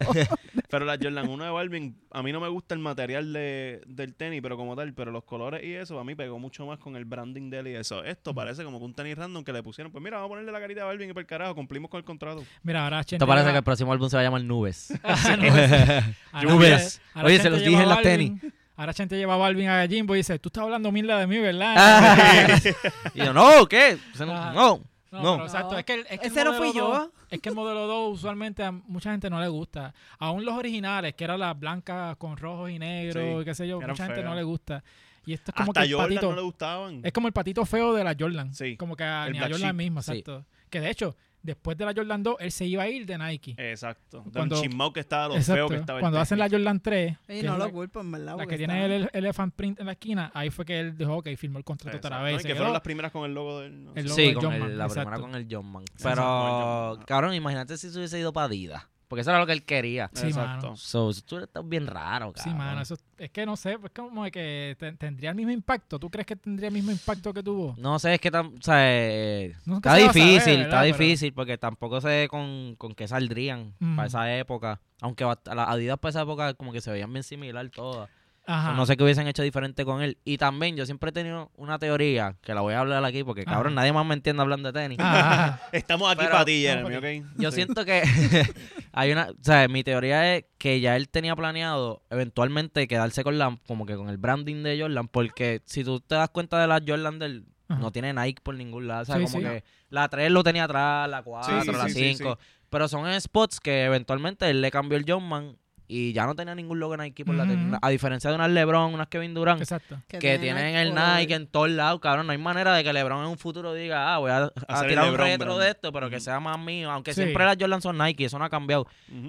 Pero la Jordan 1 de Balvin, a mí no me gusta el material de, del tenis, pero como tal, pero los colores y eso, a mí pegó mucho más con el branding de él y eso. Esto parece como que un tenis random que le pusieron, pues mira, vamos a ponerle la carita de Balvin y por el carajo, cumplimos con el contrato. Mira, ahora Esto parece que el próximo álbum se va a llamar Nubes. Ah, sí. Nubes. Ahora Oye, se los dije en las Balvin- Ahora Chente lleva a Balvin a Jimbo y dice, tú estás hablando mierda de mí, ¿verdad? Ah. y yo, no, ¿qué? Ese no, no. No, No. pero exacto. Es que, el- es que Ese no fui yo. 2 Es que el modelo 2 usualmente a mucha gente no le gusta. Aún los originales, que eran las blancas con rojos y negros Sí, y qué sé yo, mucha gente no le gusta. Y esto es como Hasta que el Jordan patito... no le gustaban. Es como el patito feo de la Jordan. Sí, Como que a, ni a Jordan Sí. exacto. Que de hecho, después de la Jordan 2, él se iba a ir de Nike. Exacto. De Cuando- un chismao que estaba, lo Exacto. feo que estaba Cuando hacen la. Jordan 3, Y no lo la, culpo, en verdad. la que está- tiene el elephant print en la esquina, ahí fue que él dijo, ok, firmó el contrato Exacto. otra No, vez. se que quedó. fueron las primeras con el logo del... no El sé. logo Sí, de con John el- Man, la exacto. primera con el John Man. Pero, cabrón, imagínate si se hubiese ido para Adidas. Porque eso era lo que él quería. Sí, Exacto. mano. So, tú eres bien raro, cabrón. Sí, mano, eso es que no sé, es como de que te- tendría el mismo impacto. ¿Tú crees que tendría el mismo impacto que tuvo? No sé, es que tam- o sea, eh, está difícil, está Pero- difícil porque tampoco sé con, con qué saldrían para esa época. Aunque las Adidas para esa época como que se veían bien similar todas. Ajá. No sé qué hubiesen hecho diferente con él. Y también yo siempre he tenido una teoría que la voy a hablar aquí porque, cabrón, Ajá. nadie más me entiende hablando de tenis. Ajá. Estamos aquí Pero- para ti, Jeremy, ¿ok? Yo Sí. siento que hay una, o sea, mi teoría es que ya él tenía planeado eventualmente quedarse con la, como que con el branding de Jordan, porque si tú te das cuenta de la Jordan del, Ajá. no tiene Nike por ningún lado, o sea, Sí, como sí. que la 3 lo tenía atrás, la 4, Sí, sí, la sí, sí, 5, pero son spots que eventualmente él le cambió el Jumpman y ya no tenía ningún logo Nike por la Ujú. tenis. A diferencia de unas LeBron, unas Kevin Durant, Exacto. que tiene tienen el. Nike en todos lados, cabrón. No hay manera de que LeBron en un futuro diga, ah, voy a, tirar un retro de esto, pero que sea más mío. Aunque Sí. siempre las Jordan son Nike, eso no ha cambiado.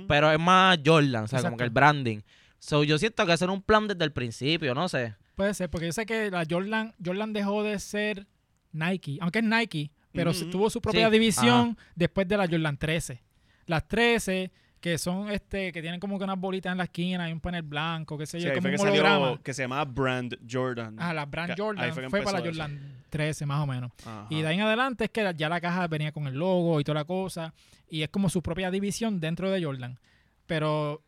Pero es más Jordan, o sea, como que el branding. So, yo siento que hacer un plan desde el principio, no sé. Puede ser, porque yo sé que la Jordan, Jordan dejó de ser Nike, aunque es Nike, pero tuvo su propia Sí, división después de la Jordan 13. Las 13, que son este, que tienen como que unas bolitas en la esquina y un panel blanco, qué sé Sí, yo, ahí como un que salió holograma. que se llamaba Brand Jordan. Ah, la Brand Que- Jordan fue, para la eso. Jordan 13 más o menos. Ajá. Y de ahí en adelante es que ya la caja venía con el logo y toda la cosa. Y es como su propia división dentro de Jordan. Pero, o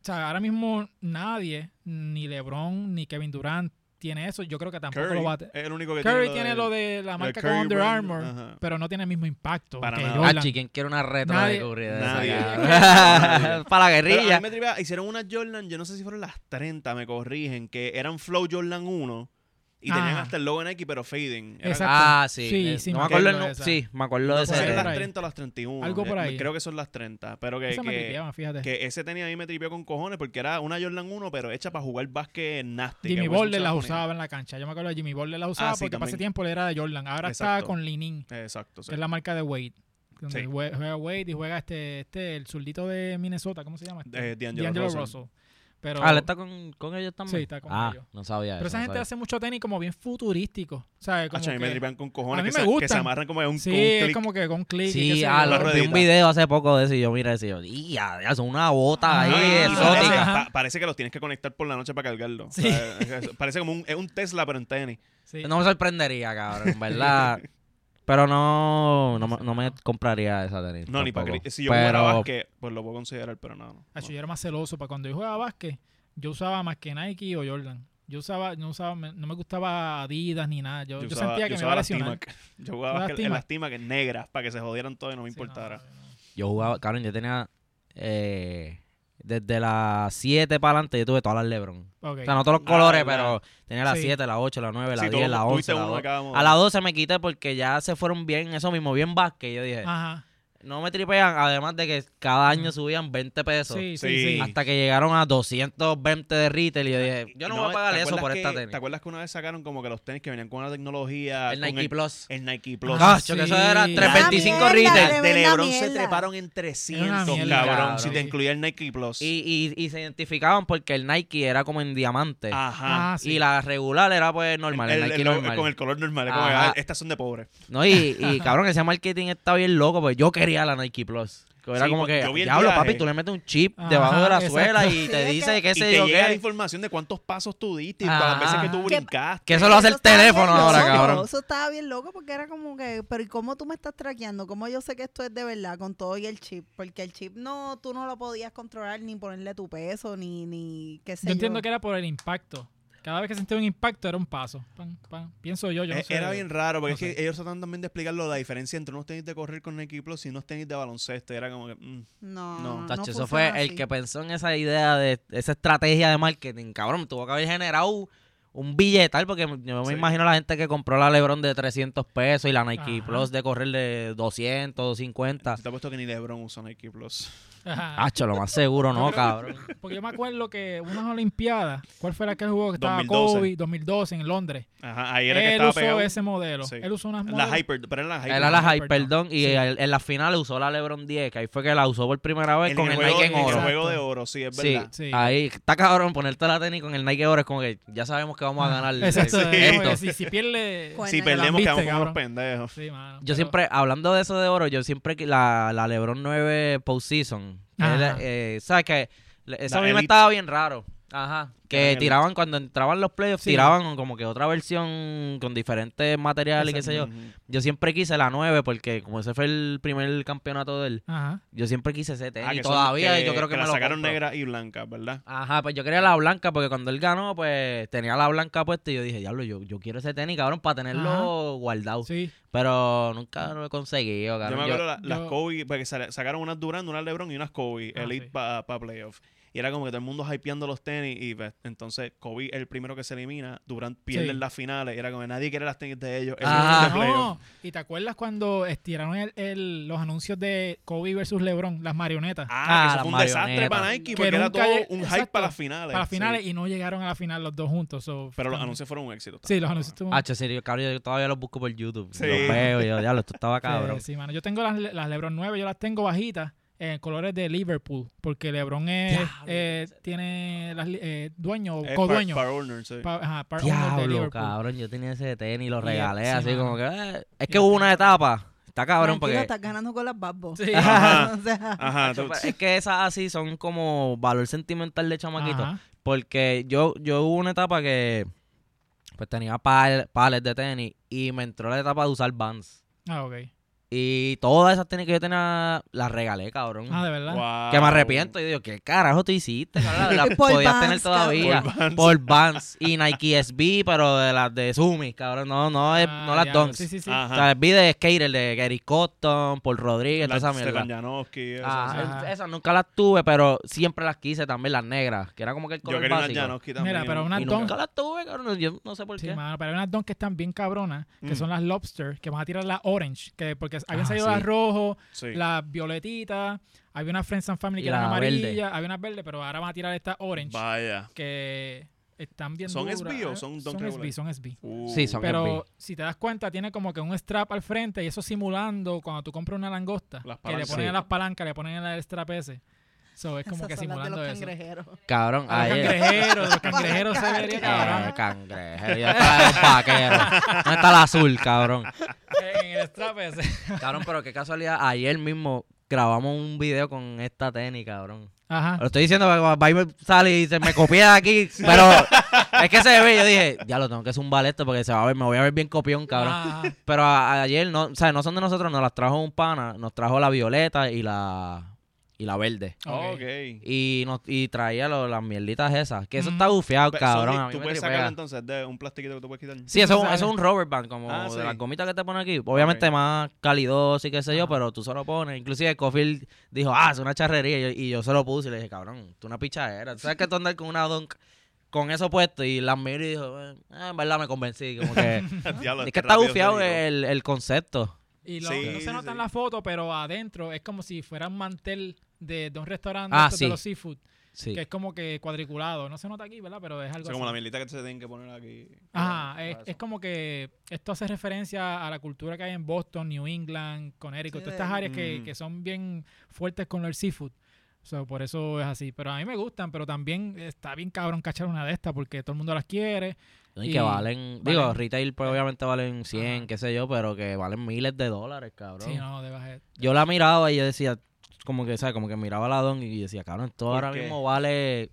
sea, ahora mismo nadie, ni LeBron, ni Kevin Durant, tiene eso. Yo creo que tampoco Curry lo va a tener. es el único que Curry tiene tiene lo de la marca con Under brand, Armour, ajá. pero no tiene el mismo impacto Para que nada. Jordan. Ah, ¿quién quiere una retro Nadie- de Curry? de esa, Nadie. cabrón? Nadie. Para la Pero a guerrilla. mí me tripea, hicieron unas Jordan, yo no sé si fueron las 30, me corrigen, que eran Flow Jordan 1 y tenían Ah. hasta el logo Nike, pero fading. Era- Exacto. Ah, sí. Sí, eh, sí, no me me acuerdo el acuerdo de nu- esa. Sí, me acuerdo de eran por las ahí. 30 o las 31. Algo por eh, ahí. Creo que son las 30. Pero que, Eso me que, tripeaba, fíjate. que ese tenía a mí me tripeó con cojones porque era una Jordan 1, pero hecha para jugar básquet nasty. Jimmy Butler las ponía. usaba en la cancha. Yo me acuerdo de Jimmy Butler las usaba Ah, sí, porque para ese también. tiempo le era de Jordan. Ahora está Exacto. con Linin, Exacto, sí. que es la marca de Wade. donde Sí. jue- juega Wade y juega este, este, el zurdito de Minnesota, ¿cómo se llama? Este? Eh, D'Angelo Russell. Pero, Ah, ¿él está con, con ellos también? Sí, está con ah, ellos. no sabía pero eso. esa no gente sabía. hace mucho tenis como bien futurístico. ¿sabes? Como a mí me con cojones a mí que, me se, que se amarran como un, Sí, es como que con clic. Sí, ah, lo- vi un video hace poco de eso y yo mira ese y yo, ya, ya son una bota ahí Ah, Y exótica. parece, Ajá. pa- parece que los tienes que conectar por la noche para cargarlo. Sí. O sea, parece como un, es un Tesla, pero en tenis. Sí. No me sorprendería, cabrón, en verdad. Pero no, no, me- no me compraría esa tenis. No, ni para Si yo pero, jugara básquet, pues lo puedo considerar, pero no. no. Hacho, yo era más celoso para cuando yo jugaba básquet. Yo usaba más que Nike o Jordan. Yo usaba, no usaba, me- no me gustaba Adidas ni nada. Yo, yo usaba- sentía que yo me iba a lesionar. Yo jugaba ¿Usabas básquet en las T-Mac negras para que se jodieran todo y no me Sí, importara. no, no. Yo jugaba, cabrón, yo tenía eh, desde las 7 para adelante yo tuve todas las Lebron. Ok. O sea, no todos los Ah, colores, ¿verdad? pero tenía las Sí. 7, las 8, las 9, las Sí, 10, todo- las tuviste 11, las uno de 12. cada modo. A las 12 me quité porque ya se fueron bien, eso mismo, bien básquet. Yo dije, Ajá. No me tripean, además de que cada año subían 20 pesos. Sí, sí, Sí. sí. Hasta que llegaron a 220 de retail y yo dije, yo no, voy a pagar ¿te eso por que- esta tenis. ¿Te acuerdas que una vez sacaron como que los tenis que venían con una tecnología? El con Nike Plus. El Nike Plus. Ah, Cacho, que eso sí. era La 325 mierda, retail. de LeBron se treparon en Era 300, una cabrón, mierda, cabrón. Si te Sí. incluía el Nike Plus. Y, y, y se identificaban porque el Nike era como en diamante. Ajá. Ah, sí. Y la regular era pues normal, el, El- Nike el- normal. Con el color normal. como, ah, estas son de pobre. No, y, y cabrón, ese marketing está bien loco, pues yo quería la Nike Plus. Que era Sí, como pues, que, diablo, papi, tú le metes un chip Ajá, debajo de la exacto. suela y te dice que- y sé te yo llega la información de cuántos pasos tú diste y todas las veces que tú brincaste. Que eso lo hace el teléfono ahora, loco, cabrón. Eso estaba bien loco porque era como que, pero ¿y cómo tú me estás traqueando? ¿Cómo yo sé que esto es de verdad con todo y el chip? Porque el chip no, tú no lo podías controlar ni ponerle tu peso ni, ni qué sé Yo yo. entiendo que era por el impacto. Cada vez que sentía un impacto era un paso. Pienso yo, yo no Eh, sé. Era bien raro, porque no es que ellos tratan también de explicarlo, la diferencia entre unos tenis de correr con Nike Plus y unos tenis de baloncesto. Era como que, mm, No, No. no, Tacho, eso funciona fue el que pensó en esa idea de esa estrategia de marketing. Cabrón, tuvo que haber generado un billetal porque yo me Sí. imagino la gente que compró la LeBron de 300 pesos y la Nike Ajá. Plus de correr de 200, 250. te ha puesto que ni LeBron usa Nike Plus. Hacho, lo más seguro no, cabrón. Porque yo me acuerdo que unas Olimpiadas, ¿cuál fue la que jugó? Que estaba 2012. Kobe, 2012 en Londres. Ajá, ahí era que Él estaba usó pegado. ese modelo. Sí. Él usó unas La modelos. Hyper, pero era la Hyper. Era la Hyper, Hyper, perdón. perdón, y Sí. el- en la final usó la LeBron 10, que ahí fue que la usó por primera vez En con el, juego, Nike en el oro. juego de oro, sí, es Sí, verdad. Sí. ahí está cabrón ponerte la tenis con el Nike oro es como que ya sabemos que vamos a ganar Exacto. Sí. esto. que Si, si pierde. Si perdemos, quedamos como unos pendejos. Sí, mano. Yo pero- siempre, hablando de eso de oro, yo siempre que la, la LeBron 9 postseason. Él, eh, ¿sabes qué? Le- Eso a mí me Elite. estaba bien raro. Ajá. Que tiraban, cuando entraban los playoffs, Sí. tiraban como que otra versión con diferentes materiales y qué sé yo. Yo siempre quise la 9 porque como ese fue el primer campeonato de él, Ajá. yo siempre quise ese tenis. Ah, que todavía, yo creo que, me la lo sacaron compro. negra y blanca, ¿verdad? Ajá, pues yo quería la blanca porque cuando él ganó, pues tenía la blanca puesta y yo dije, diablo, yo, yo quiero ese tenis, cabrón, para tenerlo Ajá. guardado. Sí. Pero nunca lo he conseguido, Yo cabrón. me Yo- acuerdo la- las yo- Kobe, porque sa- sacaron unas Durant, unas LeBron y unas Kobe, Ah, Elite sí. para playoff. Y era como que todo el mundo hypeando los tenis y pues, entonces Kobe el primero que se elimina, Durant pierde Sí. en las finales. Y era como que nadie quiere las tenis de ellos. Ah, Eso es de playoff. No, ¿y te acuerdas cuando estiraron el, el- los anuncios de Kobe versus LeBron, las marionetas? Ah, Ah, eso fue un desastre para Nike Que porque era todo un hype para las finales. para las sí. finales y no llegaron a la final los dos juntos. so, Pero los también- anuncios fueron un éxito. Sí, los anuncios estuvo- H, serio, cabrón, yo todavía los busco por YouTube. Sí. Los veo yo, diablo, esto estaba cabrón. Sí, sí, mano. Yo tengo las, las LeBron 9, yo las tengo bajitas en colores de Liverpool, porque LeBron es, Diablo, eh, tiene las, eh, dueño o Es codueño. par- par owner, sí. Pa- ajá, part owner de Diablo, Liverpool. cabrón, yo tenía ese tenis y lo regalé sí, así como que... eh, Es que hubo una etapa, está cabrón Tranquilo, porque... estás ganando con las babos. Sí. Ajá. o sea, Ajá. Tú- Es que esas así son como valor sentimental de chamaquito. Ajá. Porque yo, yo hubo una etapa que pues tenía pal- pales de tenis y me entró la etapa de usar Vans. Ah, ok. Y todas esas tenis que yo tenía las regalé, cabrón. Ah, de verdad. Wow. Que me arrepiento y digo, ¿qué carajo tú hiciste? cabrón? Las podías Vans, tener todavía. Por Vans. Por Vans y Nike SB, pero de las de Sumi, cabrón. No, no, es- Ah, no las Dunks. Sí, sí, sí. Ajá. O sea, SB de Skater, de Gary Cotton, Paul Rodríguez, toda esa Las mierda. Ah, esas nunca las tuve, pero siempre las quise también, las negras, que era como que el Yo color básico. Janowski también. Mira, pero unas Dunks- nunca las tuve, cabrón. Yo no sé por Sí, qué. mano, pero hay unas Dunks que están bien cabronas, que Mm. son las Lobster, que van a tirar las Orange, que porque habían Ah, salido sí. las rojo, Sí. las violetitas, había una Friends and Family que eran la amarillas, verde. había unas verdes, pero ahora van a tirar estas Orange, Vaya. que están bien ¿Son duras. SB o eh, son Dunk Son SB, son SB. Uh, Sí, son- Pero SB. si te das cuenta, tiene como que un strap al frente y eso simulando cuando tú compras una langosta, Las que le ponen Sí. a las palancas, le ponen el strap ese. So, es como Esas que son las de simulando los eso. cangrejeros. Cabrón, los ayer. cangrejeros, los cangrejeros se vería Eh, cabrón. cangrejo. Ya está el vaquero. ¿Dónde está el azul, cabrón? En el strap ese. Cabrón, pero qué casualidad. Ayer mismo grabamos un video con esta tenis, cabrón. Ajá. Lo estoy diciendo, va va y me sale y se me copia de aquí. Pero es que se ve. Yo dije, ya lo tengo que zumbar esto porque se va a ver, me voy a ver bien copión, cabrón. Ajá. Pero a- ayer, no, o sea, no son de nosotros, nos las trajo un pana. Nos trajo la violeta y la y la verde. Ok. Ok. Y nos y traía lo- las mierditas esas. Que eso está bufiado, Pe- cabrón. son- A mí tú me puedes sacar entonces de un plastiquito que tú puedes quitar. Sí, eso, es un- sale. eso es un rubber band, como Ah, de sí. las gomitas que te ponen aquí. Obviamente más calidoso y qué sé yo, pero tú se lo pones. Inclusive Cofield dijo, ah, es una charrería. Y yo, y yo se lo puse y le dije, cabrón, tú una pichadera. ¿Tú sabes que tú andas con una dunk con eso puesto? Y las miré y dijo, eh, en verdad me convencí. Como que, Diablo, es que está bufiado el, el concepto. Y lo- Sí, no se nota sí. en la foto, pero adentro es como si fuera un mantel de, de un restaurante Ah, de los seafood, Sí. que es como que cuadriculado. No se nota aquí, ¿verdad? Pero es O algo sea, como la así. mielita que se tienen que poner aquí. Ajá, Para es, como que esto hace referencia a la cultura que hay en Boston, New England, Connecticut, Sí, todas estas áreas que, Mm. que son bien fuertes con el seafood. So, por eso es así. Pero a mí me gustan, pero también está bien cabrón cachar una de estas porque todo el mundo las quiere. Y Y que valen, digo, retail pues obviamente valen 100, Ajá. qué sé yo, pero que valen miles de dólares, cabrón. Sí, no, de bajar. Yo la miraba y yo decía, como que, ¿sabes? Como que miraba la don y decía, cabrón, esto ¿Por ahora qué? mismo vale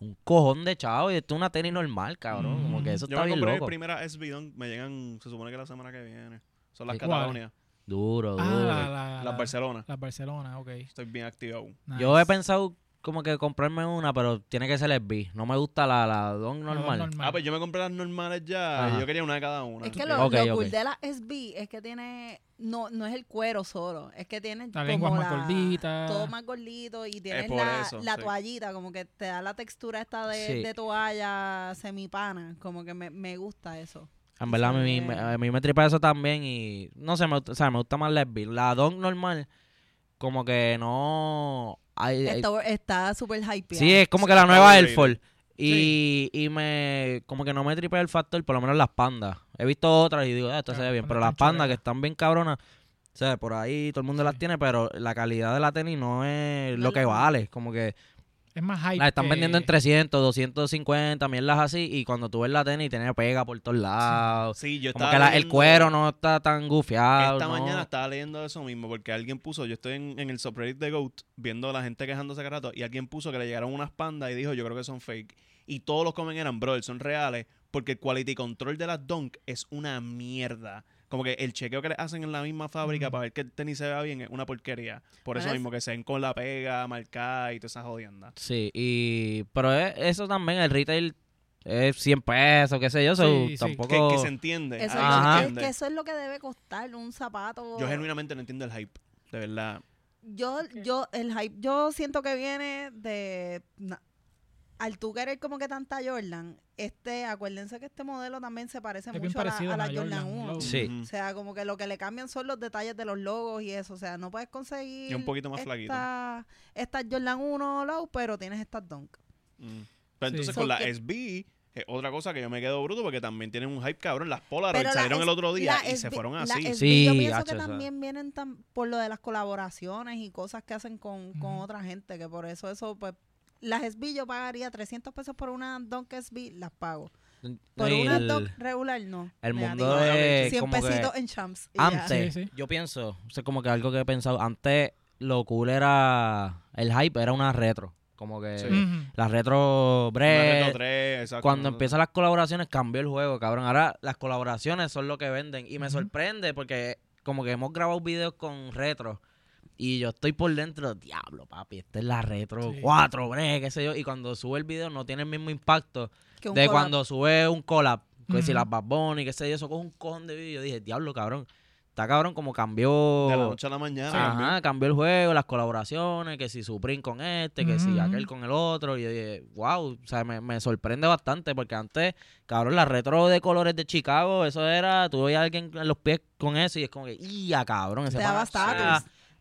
un cojón de chavo y esto es una tenis normal, cabrón. Como que eso Yo está me bien compré loco. mi primera SB Dunk, me llegan, se supone que la semana que viene. Son las. Catalonia, Duro, Ah, duro. la, la- las la- Barcelona. las Barcelona, ok. Estoy bien activado. Yo he pensado como que comprarme una, pero tiene que ser SB. No me gusta la, la don normal. Ah, pues yo me compré las normales ya. Ajá. y Yo quería una de cada una. Es que lo, Ok, lo ok. cool de la SB es que tiene, no, no es el cuero solo, es que tiene La como lengua más la- gordita. todo más gordito y tienes la, eso, la sí. toallita, como que te da la textura esta de, Sí. de toalla semipana, como que me, me gusta eso. En verdad, a mí, me- a mí me tripa eso también y no sé, me, gusta- o sea, me gusta más la SB. La don normal, como que no... Hay, hay- Está- Está súper hypeada. Sí, es como que la nueva. Force. Y, y me como que no me tripea el factor, por lo menos las pandas. He visto otras y digo, ah, esto se ve bien. las Pero las pandas que están bien cabronas, o sea, por ahí todo el mundo las tiene, pero la calidad de la tenis no es lo que vale. Como que Es más hype. las están que- vendiendo en 300, 250, mierdas así. Y cuando tú ves la tenis, tiene pega por todos lados. Sí, yo Como estaba que la- el cuero no está tan gufiado. Esta no. mañana estaba leyendo eso mismo porque alguien puso, yo estoy en, en el subreddit de Goat viendo a la gente quejándose cada rato y alguien puso que le llegaron unas pandas y dijo yo creo que son fake. Y todos los comen eran, brother, son reales porque el quality control de las Dunk es una mierda. Como que el chequeo que le hacen en la misma fábrica para ver que el tenis se vea bien es una porquería. Por eso es- mismo que se ven con la pega, marcada y todas esas jodiendas. Sí, y pero es- eso también, el retail es 100 pesos, qué sé yo. so, Sí, tampoco... Que, que se entiende. Eso, Ajá. es, que eso es lo que debe costar un zapato. Yo genuinamente no entiendo el hype. De verdad. Yo, yo, el hype, yo siento que viene de. na- al tú querer como que tanta Jordan, este, acuérdense que este modelo también se parece Es mucho a la, parecido a la a la Jordan, Jordan 1. Low. Sí. O sea, como que lo que le cambian son los detalles de los logos y eso. O sea, no puedes conseguir. Y un poquito más flaquito. esta- Estas Jordan 1 low, pero tienes estas Dunk. Mm. Pero Sí. entonces So con la que- SB es otra cosa que yo me quedo bruto porque también tienen un hype cabrón. Las Polaroid la salieron el otro día y se fueron así. SB Sí, yo pienso que también vienen tan- por lo de las colaboraciones y cosas que hacen con, con otra gente, que por eso eso, pues, las SB yo pagaría 300 pesos por una Dunk SB, las pago. Por una el- Dunk regular, no. El mundo de 100 como que pesitos en champs. antes, Sí, sí. yo pienso, o sea, como que algo que he pensado, antes lo cool era el hype era una retro, como que Sí. La retro Una bre Reto 3, exacto, cuando empiezan las colaboraciones cambió el juego, cabrón. Ahora las colaboraciones son lo que venden y me sorprende porque como que hemos grabado videos con retro y yo estoy por dentro, diablo, papi, esta es la retro Sí. 4, bre, qué sé yo, y cuando sube el video no tiene el mismo impacto de collab. cuando sube un collab, que si las Bad Bunny, qué sé yo, eso coge un cojón de video. Yo dije, diablo, cabrón. Está cabrón como cambió. De la noche a la mañana. Ajá, cambió el juego, las colaboraciones, que si Supreme con este, que si aquel con el otro. Y yo dije, wow, o sea, me, me sorprende bastante porque antes, cabrón, la retro de colores de Chicago, eso era, tú veías a alguien en los pies con eso y es como que, ¡ya, cabrón! Ese Te daba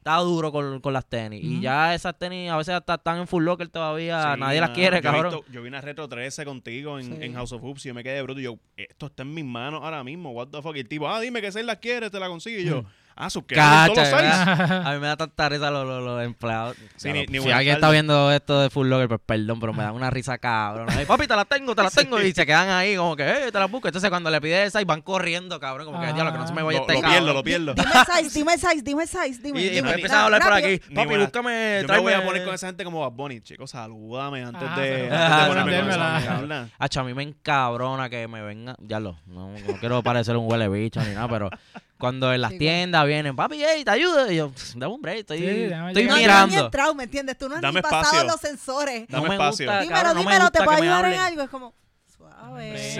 está duro con, con las tenis. Y ya esas tenis a veces hasta están en Full Locker todavía. Sí, Nadie las quiere, Yo cabrón. visto- yo vi una Retro 13 contigo en, Sí. en House of Hoops y yo me quedé bruto. Y yo, esto está en mis manos ahora mismo. What the fuck? Y el tipo, ah, dime que seis las quieres, te la consigo. Y yo, ah, sus que todos los. A mí me da tanta risa los, los, los empleados. Sí, Claro, ni- ni si alguien está viendo esto de Full Locker, pues perdón, pero me dan una risa cabrón. Ay, papi, te las tengo, te las tengo. Y se quedan ahí como que, eh, te las busco. Entonces cuando le pide esa y van corriendo, cabrón, como que, Ah. diablo, que no se me Lo, vaya lo este pierdo, cabrón. lo pierdo. Dime el size, dime el size, dime el size, dime. Y, y dime. me empiezan a hablar por aquí. Papi, buena- búscame, Yo me voy a poner con esa gente como Bad Bunny, chicos. Salúdame antes Ah, de, ponerme a mí me encabrona que me vengan. Ya lo, no, no quiero parecer un huele bicho ni nada, pero cuando en las Sí, tiendas vienen, papi, hey, te ayudo. Y yo, dame un break, estoy, Sí, estoy. No, no mirando. entrado, ¿me entiendes? Tú no has Dame ni pasado los sensores. Dame no me espacio. gusta, dímelo, cabrón, no me dímelo, te gusta puedo que me ayudar en hablen. algo. Es como, suave. Sí.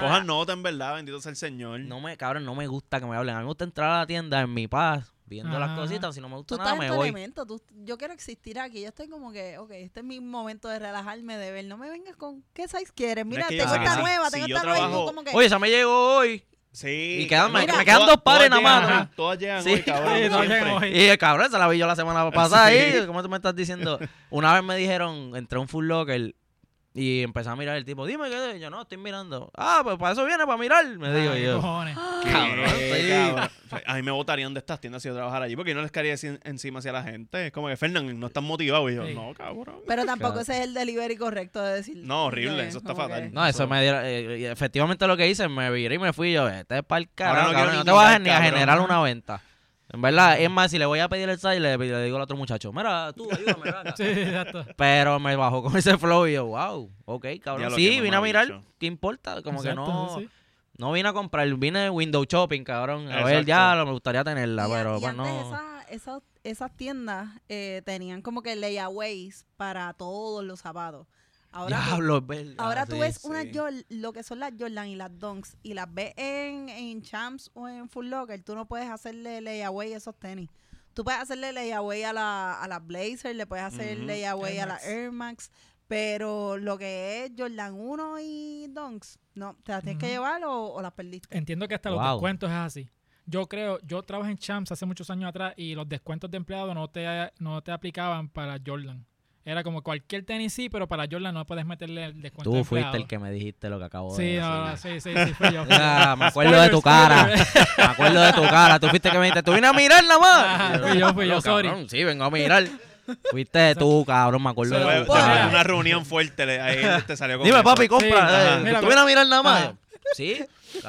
Cojan nota, en verdad. Bendito sea el Señor. No me, cabrón, no me gusta que me hablen. A mí me gusta entrar a la tienda en mi paz, viendo las cositas. Si no me gusta Tú nada, estás en me tu voy. elemento. tú- yo quiero existir aquí. Yo estoy como que, ok, este es mi momento de relajarme, de ver. No me vengas con, ¿qué size quieres? No, es Mira, que tengo esta nueva, si tengo esta nueva. como que, Oye, esa me llegó hoy. Sí. Y quedan- me- quedan dos pares nada más. Todas llegan Sí. hoy, cabrón. Sí, todas siempre. llegan hoy. Y el cabrón, esa la vi yo la semana pasada Sí. ahí. ¿Cómo tú me estás diciendo? Una vez me dijeron, entré a un Full Locker y empecé a mirar el tipo. Dime qué. Y Yo no, estoy mirando. Ah, pues para eso viene, para mirar. Me digo Ay, yo. cojones. ¿Qué, Cabrón, estoy- cabrón? A mí me votarían de estas tiendas si yo trabajara allí porque yo no les caería encima hacia la gente. Es como que, Fernán, no están motivados. Y yo, Sí. no, cabrón. Pero tampoco Claro. ese es el delivery correcto de decir. No, horrible, eso está fatal. que- No, eso me dieron. eh, efectivamente lo que hice, me viré y me fui yo. Este es para el carajo. no te a, mirar, ni a cabrón. generar una venta. En verdad, es más, si le voy a pedir el site, le, le digo al otro muchacho, mira, tú, ayúdame, acá. Sí, exacto. Pero me bajó con ese flow y yo, wow, ok, cabrón. Sí, vine a mirar. ¿qué importa? Como que no, sí. no vine a comprar, vine window shopping, cabrón. A ver, ya lo- me gustaría tenerla, Y, pero y pues antes no. esas, esas, esas tiendas eh, tenían como que layaways para todos los zapatos. Ahora, tú- Diablo, es verdad, ahora tú sí. ves una sí. Jor- lo que son las Jordan y las Dunks y las ves en, en Champs o en Full Locker, tú no puedes hacerle layaway a esos tenis. Tú puedes hacerle layaway a la, a las Blazer, le puedes hacer Ujú. layaway Air a la. Air Max, pero lo que es Jordan 1 y Dunks, no, ¿te las tienes que llevar o, o las perdiste? Entiendo que hasta los descuentos es así. Yo creo, yo trabajé en Champs hace muchos años atrás y los descuentos de empleado no te, no te aplicaban para Jordan. Era como cualquier tenis sí, pero para Jordan no puedes meterle el descuento de Tú fuiste empleado. el que me dijiste lo que acabo Sí, de no, no, decir. sí, sí, sí, fui yo. Ah, me acuerdo de tu cara. Me acuerdo de tu cara. Tú fuiste que me dijiste, tú vienes a mirar nada más. Ah, fui yo, fui yo, "No, sorry". cabrón, Sí, vengo a mirar. Fuiste tú, cabrón, me acuerdo de tu fue cara. una reunión fuerte. Ahí te salió con Dime, eso. papi, compra. Sí, eh, mira, ¿Tú vienes a mirar nada más? Ajá. Sí.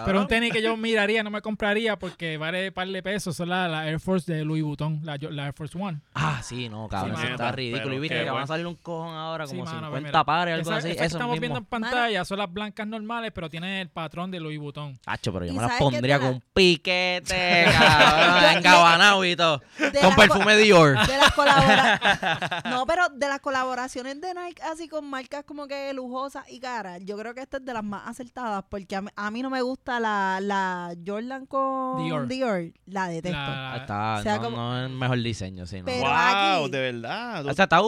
Pero un tenis que yo miraría, no me compraría porque vale un par de pesos. Son la, la Air Force de Louis Vuitton, la, la Air Force One. Ah, sí, no, cabrón, Sí, eso mano, está ridículo. Y viste que van a salir un cojón ahora, Sí, como mano, pues 50 mira, pares, algo Esa- así. que Eso estamos mismo. viendo en pantalla son las blancas normales, pero tienen el patrón de Louis Vuitton. Hacho, pero yo ¿Y me las pondría con piquete, cabrón, engabanado y todo. De Con las perfume Dior. De las No, pero de las colaboraciones de Nike así con marcas como que lujosas y caras, yo creo que esta es de las más acertadas porque a mí, a mí no me gusta la, la Jordan con Dior. Dior, la detesto. La- Está, O sea, no, como- no es el mejor diseño, sí, no. Pero wow, aquí- de verdad. O sea, está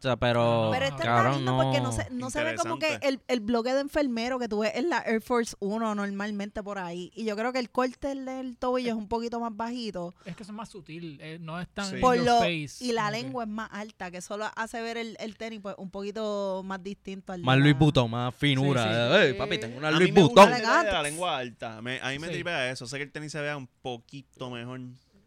sea, pero, Pero está cabrón, lindo no... porque no se, no se ve como que el, el bloque de enfermero que tú ves en la Air Force 1 normalmente por ahí. Y yo creo que el corte del, tobillo es un poquito más bajito. Es que son más sutil, eh, no es tan Sí. Por lo, face, y la que- lengua es más alta, que solo hace ver el, el tenis pues un poquito más distinto al Más Louis la- Vuitton, más finura. Sí, sí. Papi, tengo una a mí Lengua alta. Me- a mí me Sí. tripea eso. Sé que el tenis se vea un poquito mejor.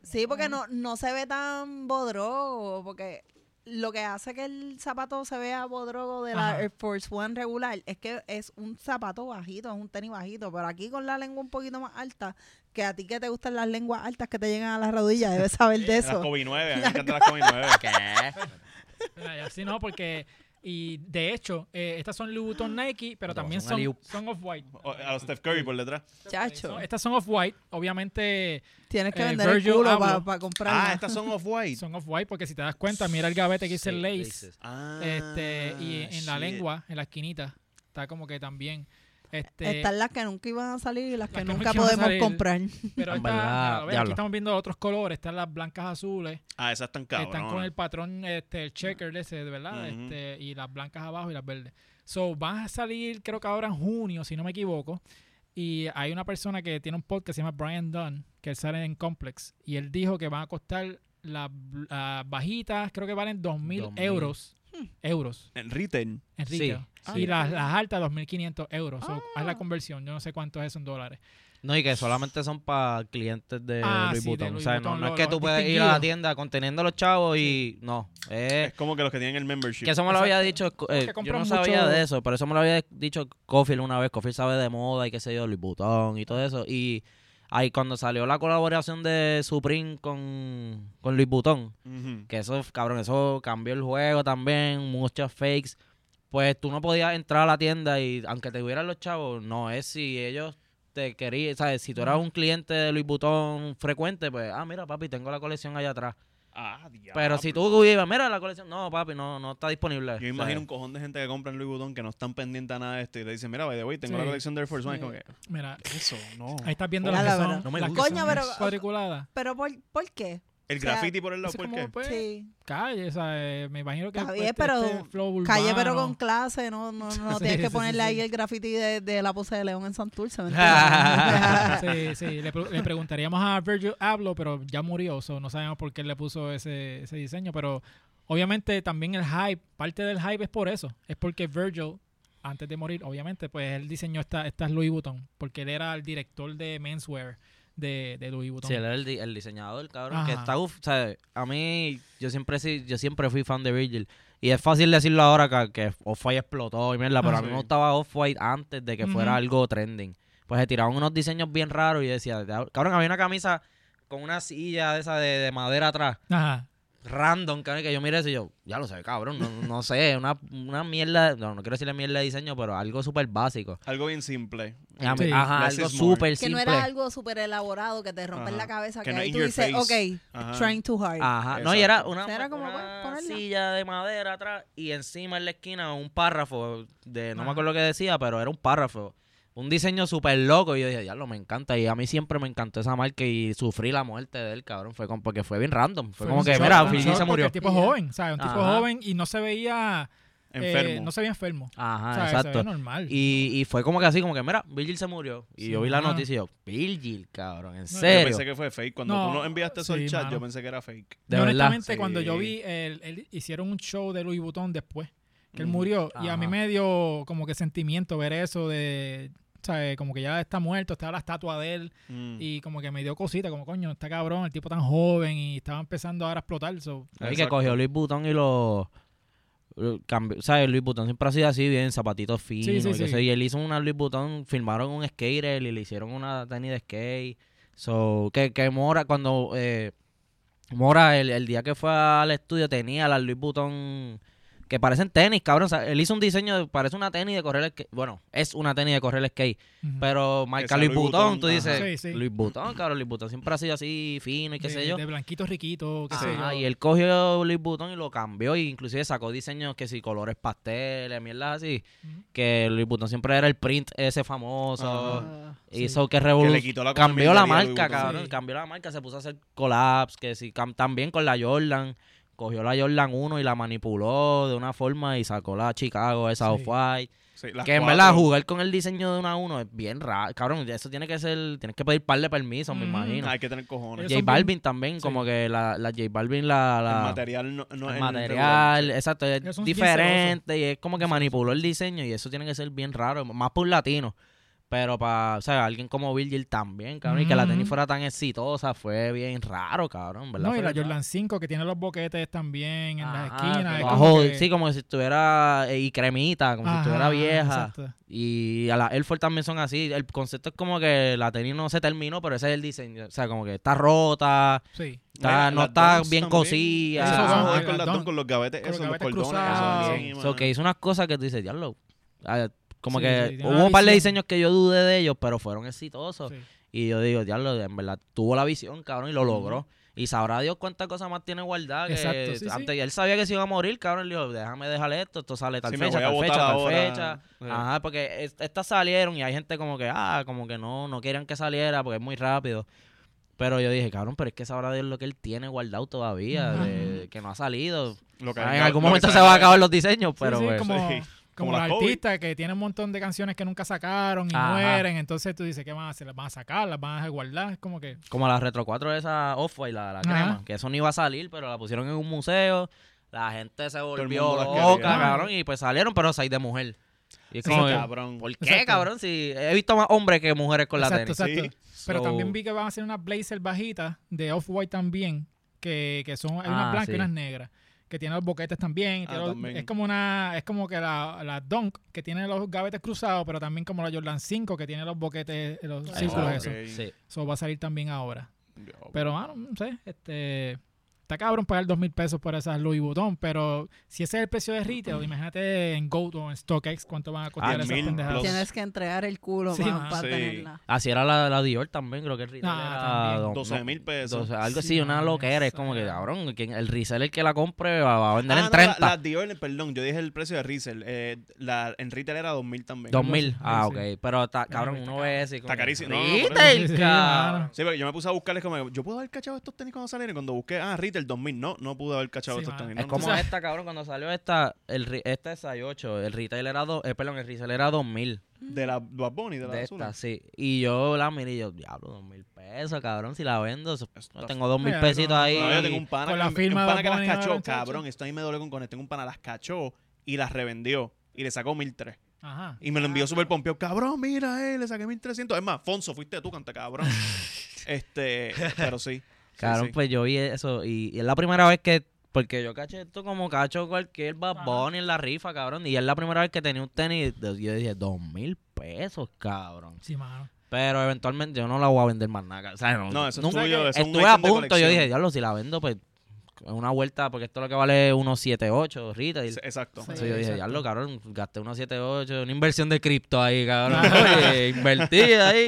Sí, porque no, no se ve tan bodrogo, porque lo que hace que el zapato se vea bodrogo de la Ajá. Air Force One regular es que es un zapato bajito, es un tenis bajito, pero aquí con la lengua un poquito más alta, que a ti que te gustan las lenguas altas que te llegan a las rodillas, debes saber de Las eso. Kobe 9. A mí me encantan las Kobe 9. Mira, y así no, porque... Y de hecho, eh, estas son Louis Vuitton Nike, pero Pero también son son, off-white. A los Steph Curry por detrás. Chacho, Son- estas son off-white, obviamente tienes que eh, vender el Virgil culo para hablo. comprarla. Ah, estas son off-white. son off-white porque si te das cuenta, mira el gavete que dice Sí, lace. Ah, este y en la shit. lengua, en la esquinita, está como que también. Este, Están las que nunca iban a salir y las que Las que nunca podemos salir. comprar. pero ve, aquí estamos viendo otros colores, están las blancas azules, Ah, esas están que están con el patrón, este, el checker ese, de verdad, este, y las blancas abajo y las verdes. So, van a salir, creo que ahora en junio, si no me equivoco. Y hay una persona que tiene un podcast que se llama Brian Dunn, que él sale en Complex. Y él dijo que van a costar las las bajitas creo que valen 2.000 2.000. euros. Euros En retail. en Sí. retail. Ah, y ya. las, las altas 2.500 euros. So, haz la conversión. Yo no sé cuánto es eso en dólares. No, y que solamente son para clientes de Ah, Louis sí, de Vuitton. Louis o sea, no, Vuitton, no es lo- que los tú puedes ir a la tienda conteniendo a los chavos y... No, Es es... como que los que tienen el membership. Que eso me lo había dicho... Eh, que yo no sabía mucho- de eso, pero eso me lo había dicho Cofield una vez. Cofield sabe de moda y qué sé yo, Louis Vuitton y todo eso. Y ahí cuando salió la colaboración de Supreme con, con Vuitton, Ujú. que eso, cabrón, eso cambió el juego también, muchos fakes. Pues tú no podías entrar a la tienda y aunque te tuvieran los chavos, no es si ellos te querían, ¿sabes? Si tú eras un cliente de Louis Vuitton frecuente, pues, ah, mira, papi, tengo la colección allá atrás. Ah, diablo. Pero si tú ibas, mira la colección, no, papi, no, no está disponible. Yo imagino un cojón de gente que compra en Louis Vuitton que no están pendientes a nada de esto y le dicen, mira, by the way, tengo Sí. la colección de Air Force One. Como que, Mira, eso, no. ahí estás viendo las la que son. No me las que gusta. son Coño, pero- cuadriculadas. Pero ¿por, ¿por qué? El o sea, graffiti por el lado, ¿por qué? pues, Sí. calle, o sea, eh, me imagino que Está pues, bien, este- pero este flow Calle pero con clase, no, no, no Sí, tienes que sí, ponerle sí, ahí sí. el graffiti de, de la pose de León en Santurce, ¿me entiendes? Sí, sí, le, pre- le preguntaríamos a Virgil Abloh, pero ya murió, so no sabemos por qué él le puso ese, ese diseño, pero obviamente también el hype, parte del hype es por eso, es porque Virgil, antes de morir, obviamente, pues él diseñó esta, estas Louis Vuitton, porque él era el director de menswear de, de Louis Vuitton. Sí, él era el, el diseñador, cabrón, que está, uf, o sea, a mí, yo siempre sí, yo siempre fui fan de Virgil. Y es fácil decirlo ahora que, que Off-White explotó y mierda, pero Ah, a mí me gustaba Off-White antes de que fuera algo trending. Pues se tiraban unos diseños bien raros y decía, cabrón, había una camisa con una silla de esa de, de madera atrás, Ajá. Random, cabrón, que yo miré eso y yo, ya lo sé, cabrón, no, no sé, una, una mierda, no, no quiero decirle mierda de diseño, pero algo súper básico. Algo bien simple. Y a mí- Sí. Ajá, Less algo súper que simple. no era algo súper elaborado que te rompe Ajá. la cabeza, Que que, no ahí tú dices, face. ok, Ajá. trying too hard. Ajá, no, y era una, era como, ponerla. silla de madera atrás y encima en la esquina un párrafo de, no me acuerdo lo que decía, pero era un párrafo. Un diseño súper loco y yo dije, ya lo me encanta. Y a mí siempre me encantó esa marca y sufrí la muerte de él, cabrón. Fue como, porque fue bien random. Fue, como un que, shock, mira, un Phil shock se murió. El tipo joven, ¿sabes? Un tipo Ajá. joven y no se veía... eh, Enfermo. no se veía enfermo. Ajá, O sea, Se exacto. veía normal. Y, y fue como que así, como que, mira, Virgil se murió. Y Sí, yo vi la mano. noticia y yo, Virgil, cabrón, en No, yo Yo serio. pensé que fue fake. Cuando No, tú nos enviaste eso al sí, chat, mano. yo pensé que era fake. De Yo, verdad. honestamente, Sí. cuando yo vi, el, el- hicieron un show de Louis Vuitton después, que él murió, y a mí me dio como que sentimiento ver eso de, ¿sabes? Como que ya está muerto, estaba la estatua de él, Mm. y como que me dio cosita, como coño, está cabrón, el tipo tan joven, y estaba empezando ahora a explotar, so, Ahí que cogió Luis Butón y lo, lo cambió. ¿Sabes? Luis Butón siempre ha sido así, bien, zapatitos finos. Sí, sí, y, qué sí. sé, y él hizo una Luis Butón, filmaron un skater y le hicieron una tenis de skate. So, que, que Mora, cuando eh, Mora, el, el día que fue al estudio, tenía las Luis Butón que parecen tenis, cabrón. O sea, él hizo un diseño, de- parece una tenis de correr skate. Bueno, es una tenis de correr skate. ujú. Pero marca Luis Louis Butón, Vuitton, tú dices, Sí, sí. Luis Butón, cabrón. Luis Butón siempre ha sido así fino y qué de, sé yo. de blanquito riquito, qué sé Ajá, yo. y él cogió Louis Vuitton y lo cambió y inclusive sacó diseños que si colores pasteles, mierdas así, que Louis Vuitton siempre era el print ese famoso. Ah, Hizo que Que le revolucionó. quitó la Cambió la marca, cabrón. Sí. Cambió la marca, se puso a hacer collabs, que si cam- también con la Jordan. Cogió la Jordan 1 y la manipuló de una forma y sacó la Chicago, esa Sí. Off-White. Sí, Que en verdad jugar con el diseño de una 1 es bien raro. Cabrón, eso tiene que ser, tienes que pedir par de permisos, me imagino. Hay que tener cojones. J bien- Balvin también, Sí. como que la, la J Balvin, la, la El material no, no el es material, exacto, es diferente y es como que manipuló el diseño y eso tiene que ser bien raro, más por latino. Pero para, o sea, alguien como Virgil también, cabrón, y que la tenis fuera tan exitosa fue bien raro, cabrón, ¿verdad? No, y la raro. Jordan 5 que tiene los boquetes también en las esquinas. es como que- Sí, como si estuviera eh, y cremita, como si estuviera vieja. exacto. Y a la Air Force también son así. El concepto es como que la tenis no se terminó, pero ese es el diseño. O sea, como que está rota, Sí. está, no está bien cosida. Eso Eso son- joder ah, con los gavetes, Con los esos, los gavetes cordones. cruzados. eso, que hizo unas cosas que tú dices, diablo. Ah, Como Sí, que sí, hubo una un par de diseños que yo dudé de ellos, pero fueron exitosos. sí. Y yo digo, diablo, en verdad tuvo la visión, cabrón, y lo logró. Y sabrá Dios cuántas cosas más tiene guardadas. Que Exacto, sí, sí. antes él sabía que se iba a morir, cabrón. Le dijo, déjame dejarle esto, esto sale tal Sí, fecha, tal fecha, tal ahora. fecha. Sí. Ajá, porque es- estas salieron y hay gente como que, ah, como que no, no querían que saliera porque es muy rápido. Pero yo dije, cabrón, pero es que sabrá Dios lo que él tiene guardado todavía, de- que no ha salido. Lo que- Ah, en lo- algún lo que momento se van a acabar los diseños, pero sí, sí, pues, como, Sí. Como, Como los artistas que tienen un montón de canciones que nunca sacaron y Ajá. mueren. Entonces tú dices, ¿qué van a hacer? ¿Las van a sacar? ¿Las van a guardar? Es como que... Como la Retro 4 de esa Off-White, la, la crema, que eso no iba a salir, pero la pusieron en un museo. La gente se volvió loca, quería. cabrón, y pues salieron, pero seis de mujer. Y es Sí, como, que, cabrón. ¿por qué, Exacto. cabrón? Si he visto más hombres que mujeres con la exacto, tenis. exacto. Pero So- también vi que van a hacer unas blazer bajitas de Off-White también, que, que son hay unas Ah, blancas sí. y unas negras, que tienen los boquetes también. Ah, tiene los- también. es como una es como que la, la Dunk, que tiene los gavetes cruzados, pero también como la Jordan 5, que tiene los boquetes, los Ah, círculos ok. esos. Sí. Eso va a salir también ahora. Pero, mano, no sé, este... Está cabrón pagar dos mil pesos por esas Louis Vuitton, pero si ese es el precio de retail, imagínate en Goat o en StockX cuánto van a costar Ah, esas mil pendejadas. Tienes que entregar el culo Sí, man, para Sí. tenerla. Así era la, la Dior también, creo que el retail Ah, era también. dos- 12 no, mil pesos. 12, algo Sí, así, una loquera. Es como que, cabrón, quien- el reseller que la compre va, va a vender Ah, en no, 30. La, la Dior, perdón, yo dije el precio de resell. Eh, la, en retail era 2000 también. 2000. Ah, Sí, ok. Pero, está, Ya, cabrón, uno ve ese. Está que, carísimo. No, no. Retail, Sí, cabrón. porque yo me puse a buscarles como, yo pude haber cachado estos tenis cuando salieron. Y cuando busqué, ah, retail 2000, no, no pude haber cachado Sí, tenis. Es no, como esta, cabrón, cuando salió esta, el, esta es 68, el retail era, do, eh, perdón, el resell era 2000 De la Bad Bunny, de la de azul. esta, sí. Y yo la miré y yo, diablo, 2000 pesos, cabrón, si la vendo, no tengo 2000 Mira, pesitos no, ahí. No, yo tengo un pana, Con la que, firma un pana que las cachó, cabrón, esto a mí me duele con cojones. Tengo un pana, las cachó y las revendió. Y le sacó 1003. Ajá. Y me lo envió súper pompeado. Cabrón, mira, eh, le saqué 1300. Es más, Fonso, fuiste tú, canta cabrón. este, pero sí. Sí. pues yo vi eso y, y es la primera vez que, porque yo caché esto como cacho cualquier Bad. Bunny en la rifa, cabrón, y es la primera vez que tenía un tenis, de- yo dije, dos mil pesos, cabrón. Sí, mano. Pero eventualmente yo no la voy a vender más nada. O sea, no, No, eso es nunca- tuyo, eso es un Estuve a punto, yo dije, diablo, si la vendo, pues una vuelta, porque esto es lo que vale unos 7.8 retail. Sí, Exacto. Sí. Entonces yo dije, diablo, cabrón, gasté unos 7.8, una inversión de cripto ahí, cabrón. Invertí ahí.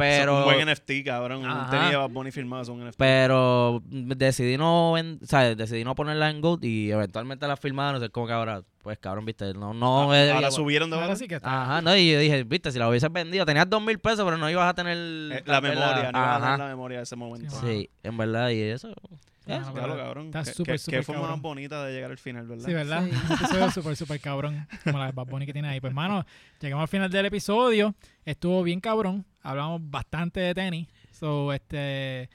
Pero... un buen NFT, cabrón. Un Ajá. tenis de Bad Bunny firmado es un NFT. Pero decidí no, ven- o sea, decidí no ponerla en Gold y eventualmente la firmaron. No sé cómo que ahora, pues cabrón, viste, no, no. Ah, eh, Ahora eh, subieron de Ahora valor. sí que está. Ajá, no, y yo dije, viste, si la hubieses vendido, tenías dos mil pesos, pero no ibas a tener Eh, la memoria, no iba a Ajá. dar la memoria de ese momento. Sí, Sí, en verdad, y eso. Ah, no, Claro, pero cabrón. Está Qué- súper, súper Qué forma más bonita de llegar al final, ¿verdad? Sí, ¿verdad? Sí. Un episodio súper, súper cabrón. Como la de Bad Bunny que tiene ahí. Pues, mano, llegamos al final del episodio. Estuvo bien cabrón. Hablamos bastante de tenis. So, este...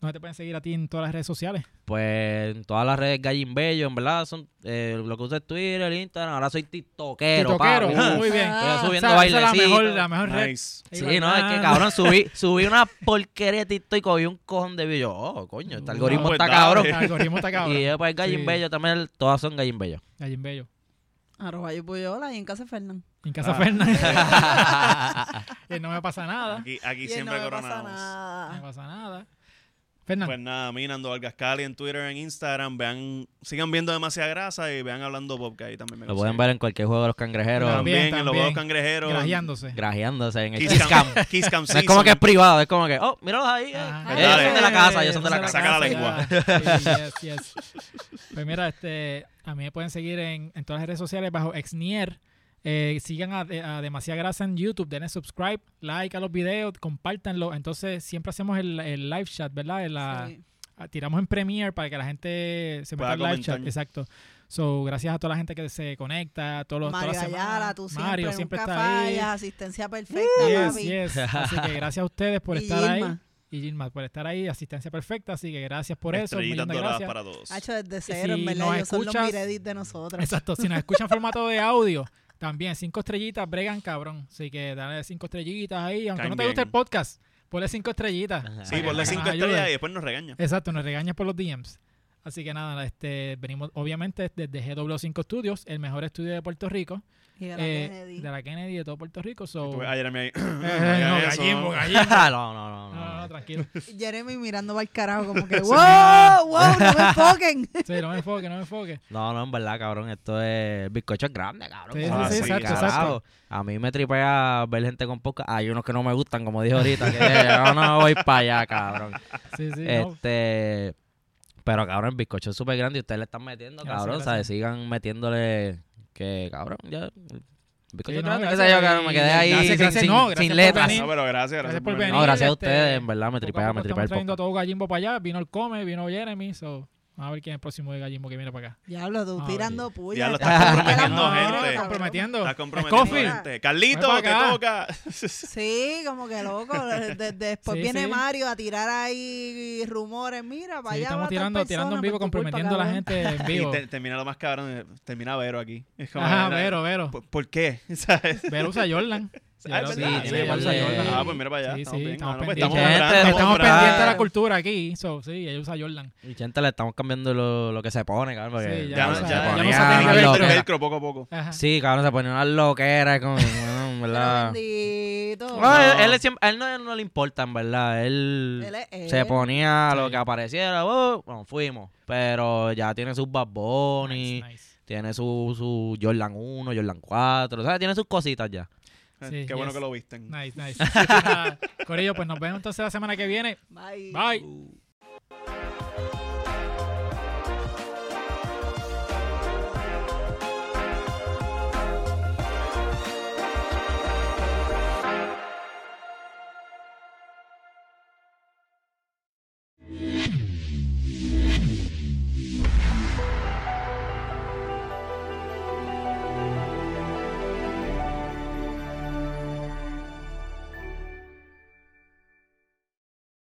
¿Dónde te pueden seguir a ti en todas las redes sociales? Pues en todas las redes Gallin Bello, en verdad, son eh, lo que usa es Twitter, el Instagram. Ahora soy tiktokero, Tiktokero. papi. Muy bien. Ah. Estoy subiendo Esa- esa es la bailecitos. mejor, la mejor red. Nice. Ahí Sí, no, es que bailando. cabrón, subí, subí una porquería de TikTok y cogí un cojón de video. Oh, coño, este algoritmo pues está cabrón. El algoritmo está cabrón. Y después Gallin Sí. Bello también, todas son Gallin Bello. Gallin Bello. Arroba yo Puyola y en casa Fernán. En Casa Ah. Fernández. No me pasa nada. Aquí, siempre no coronamos. No me pasa nada. Fernández. Pues nada, a mí Nando Vargas Cali en Twitter, en Instagram, vean, sigan viendo demasiada grasa y vean hablando pop que ahí también me Lo pueden ver en cualquier juego de los cangrejeros, También, También, en los juegos cangrejeros. grajeándose. grajeándose en el Kiss Kiss Cam. Cam. Kiss Cam No es como que es privado, es como que, oh, míralos ahí. eh. Ellos son de la casa, ellos son de la casa. Saca la. Sí, yes, yes. Pues mira, este, a mí me pueden seguir en, en todas las redes sociales bajo Exnier. Eh, sigan a, a Demasiada Grasa en YouTube, denle subscribe, like a los videos, compártanlo. Entonces siempre hacemos el, el live chat, ¿verdad? En la- Sí. ah, tiramos en Premiere para que la gente se meta al live chat. Exacto. So, gracias a toda la gente que se conecta, todos los, Mario Ayala, tú siempre, Mario siempre nunca está ahí. asistencia perfecta, Yes, papi. yes. Así que gracias a ustedes por Y estar Gilma. ahí. Y Gilma, por estar ahí, asistencia perfecta. Así que gracias por eso. Estrellitas doradas gracias. para todos. Hacho desde cero, si en verdad, nos ellos son los de nosotros. Exacto, si nos escuchan en formato de audio, también cinco estrellitas, bregan cabrón. Así que dale cinco estrellitas ahí. Aunque Caen no te guste bien. el podcast, ponle cinco estrellitas. Ajá. Sí, ponle cinco estrellas y después nos regaña. Exacto, nos regañas por los DMs. Así que nada, este, venimos obviamente desde GW5 Studios, el mejor estudio de Puerto Rico, Y de la eh, Kennedy. de la Kennedy de todo Puerto Rico. So, Tú ves a Jeremy ahí. Eh, no, Eso. gallimbo, gallimbo. no, no, no, No, no, no. no, tranquilo. Jeremy mirando para el carajo, como que, wow, wow, no me enfoquen. Sí, no me enfoque, no me enfoque. No, no, en verdad, cabrón, esto es... El bizcocho es grande, cabrón. Sí, sí, sí, exacto, carajo. exacto. A mí me tripea ver gente con poca. Hay unos que no me gustan, como dije ahorita, que yo no voy para allá, cabrón. Sí, sí, no. Este... Pero, cabrón, el bizcocho es súper grande y ustedes le están metiendo, Gracias, cabrón, gracias. ¿sabes? Sigan metiéndole... Que, cabrón, ya... El bizcocho Sí, no, grande, gracias, yo, cabrón, me quedé ahí gracias, sin, gracias, sin- no, gracias sin letras. venir. No, pero gracias, gracias, Gracias por venir. No, gracias a este, ustedes, en verdad, me tripea, me tripea Estamos el trayendo todo Gallimbo para allá. Vino el Come, vino Jeremy. So, Vamos a ver quién es el próximo de gallismo que viene para acá. Diablo, tú tirando puya. Diablo, estás estás comprometiendo gente. cabrón. comprometiendo. Estás comprometiendo gente. Carlito, te toca. Sí, como que loco. de- de- después Sí, viene sí. Mario a tirar ahí rumores. Mira, para Sí, allá. estamos tirando, tirando en vivo, culpa, comprometiendo a la gente en Y vivo. te- termina lo más cabrón. Termina Vero aquí. Es como, Ajá, era- Vero, Vero. ¿Por, por qué? ¿Sabes? Vero usa Jordan. Ah, sí, de- Jordan. Ah, pues mira para allá. Sí, estamos sí, pendientes. estamos Estamos de la cultura aquí. So, sí, ella usa Jordan. Y gente le estamos cambiando lo, lo que se pone, cabrón. Porque Sí, Ya, Ya no- no ya, se- ya, ya no se se tiene que ver, velcro poco a poco. Ajá. Sí, cabrón, se ponía una loquera como, bueno, verdad. Bendito. No, él, él a él no, no le importa, en verdad. Él, Él él. se ponía lo que apareciera. uh, bueno, fuimos. Pero ya tiene sus Bad Bunny, Nice, nice. tiene su, su Jordan 1, Jordan 4. O sea, tiene sus cositas ya. Qué bueno que lo visten. Nice, nice. Corillo, pues nos vemos entonces la semana que viene. Bye. Bye.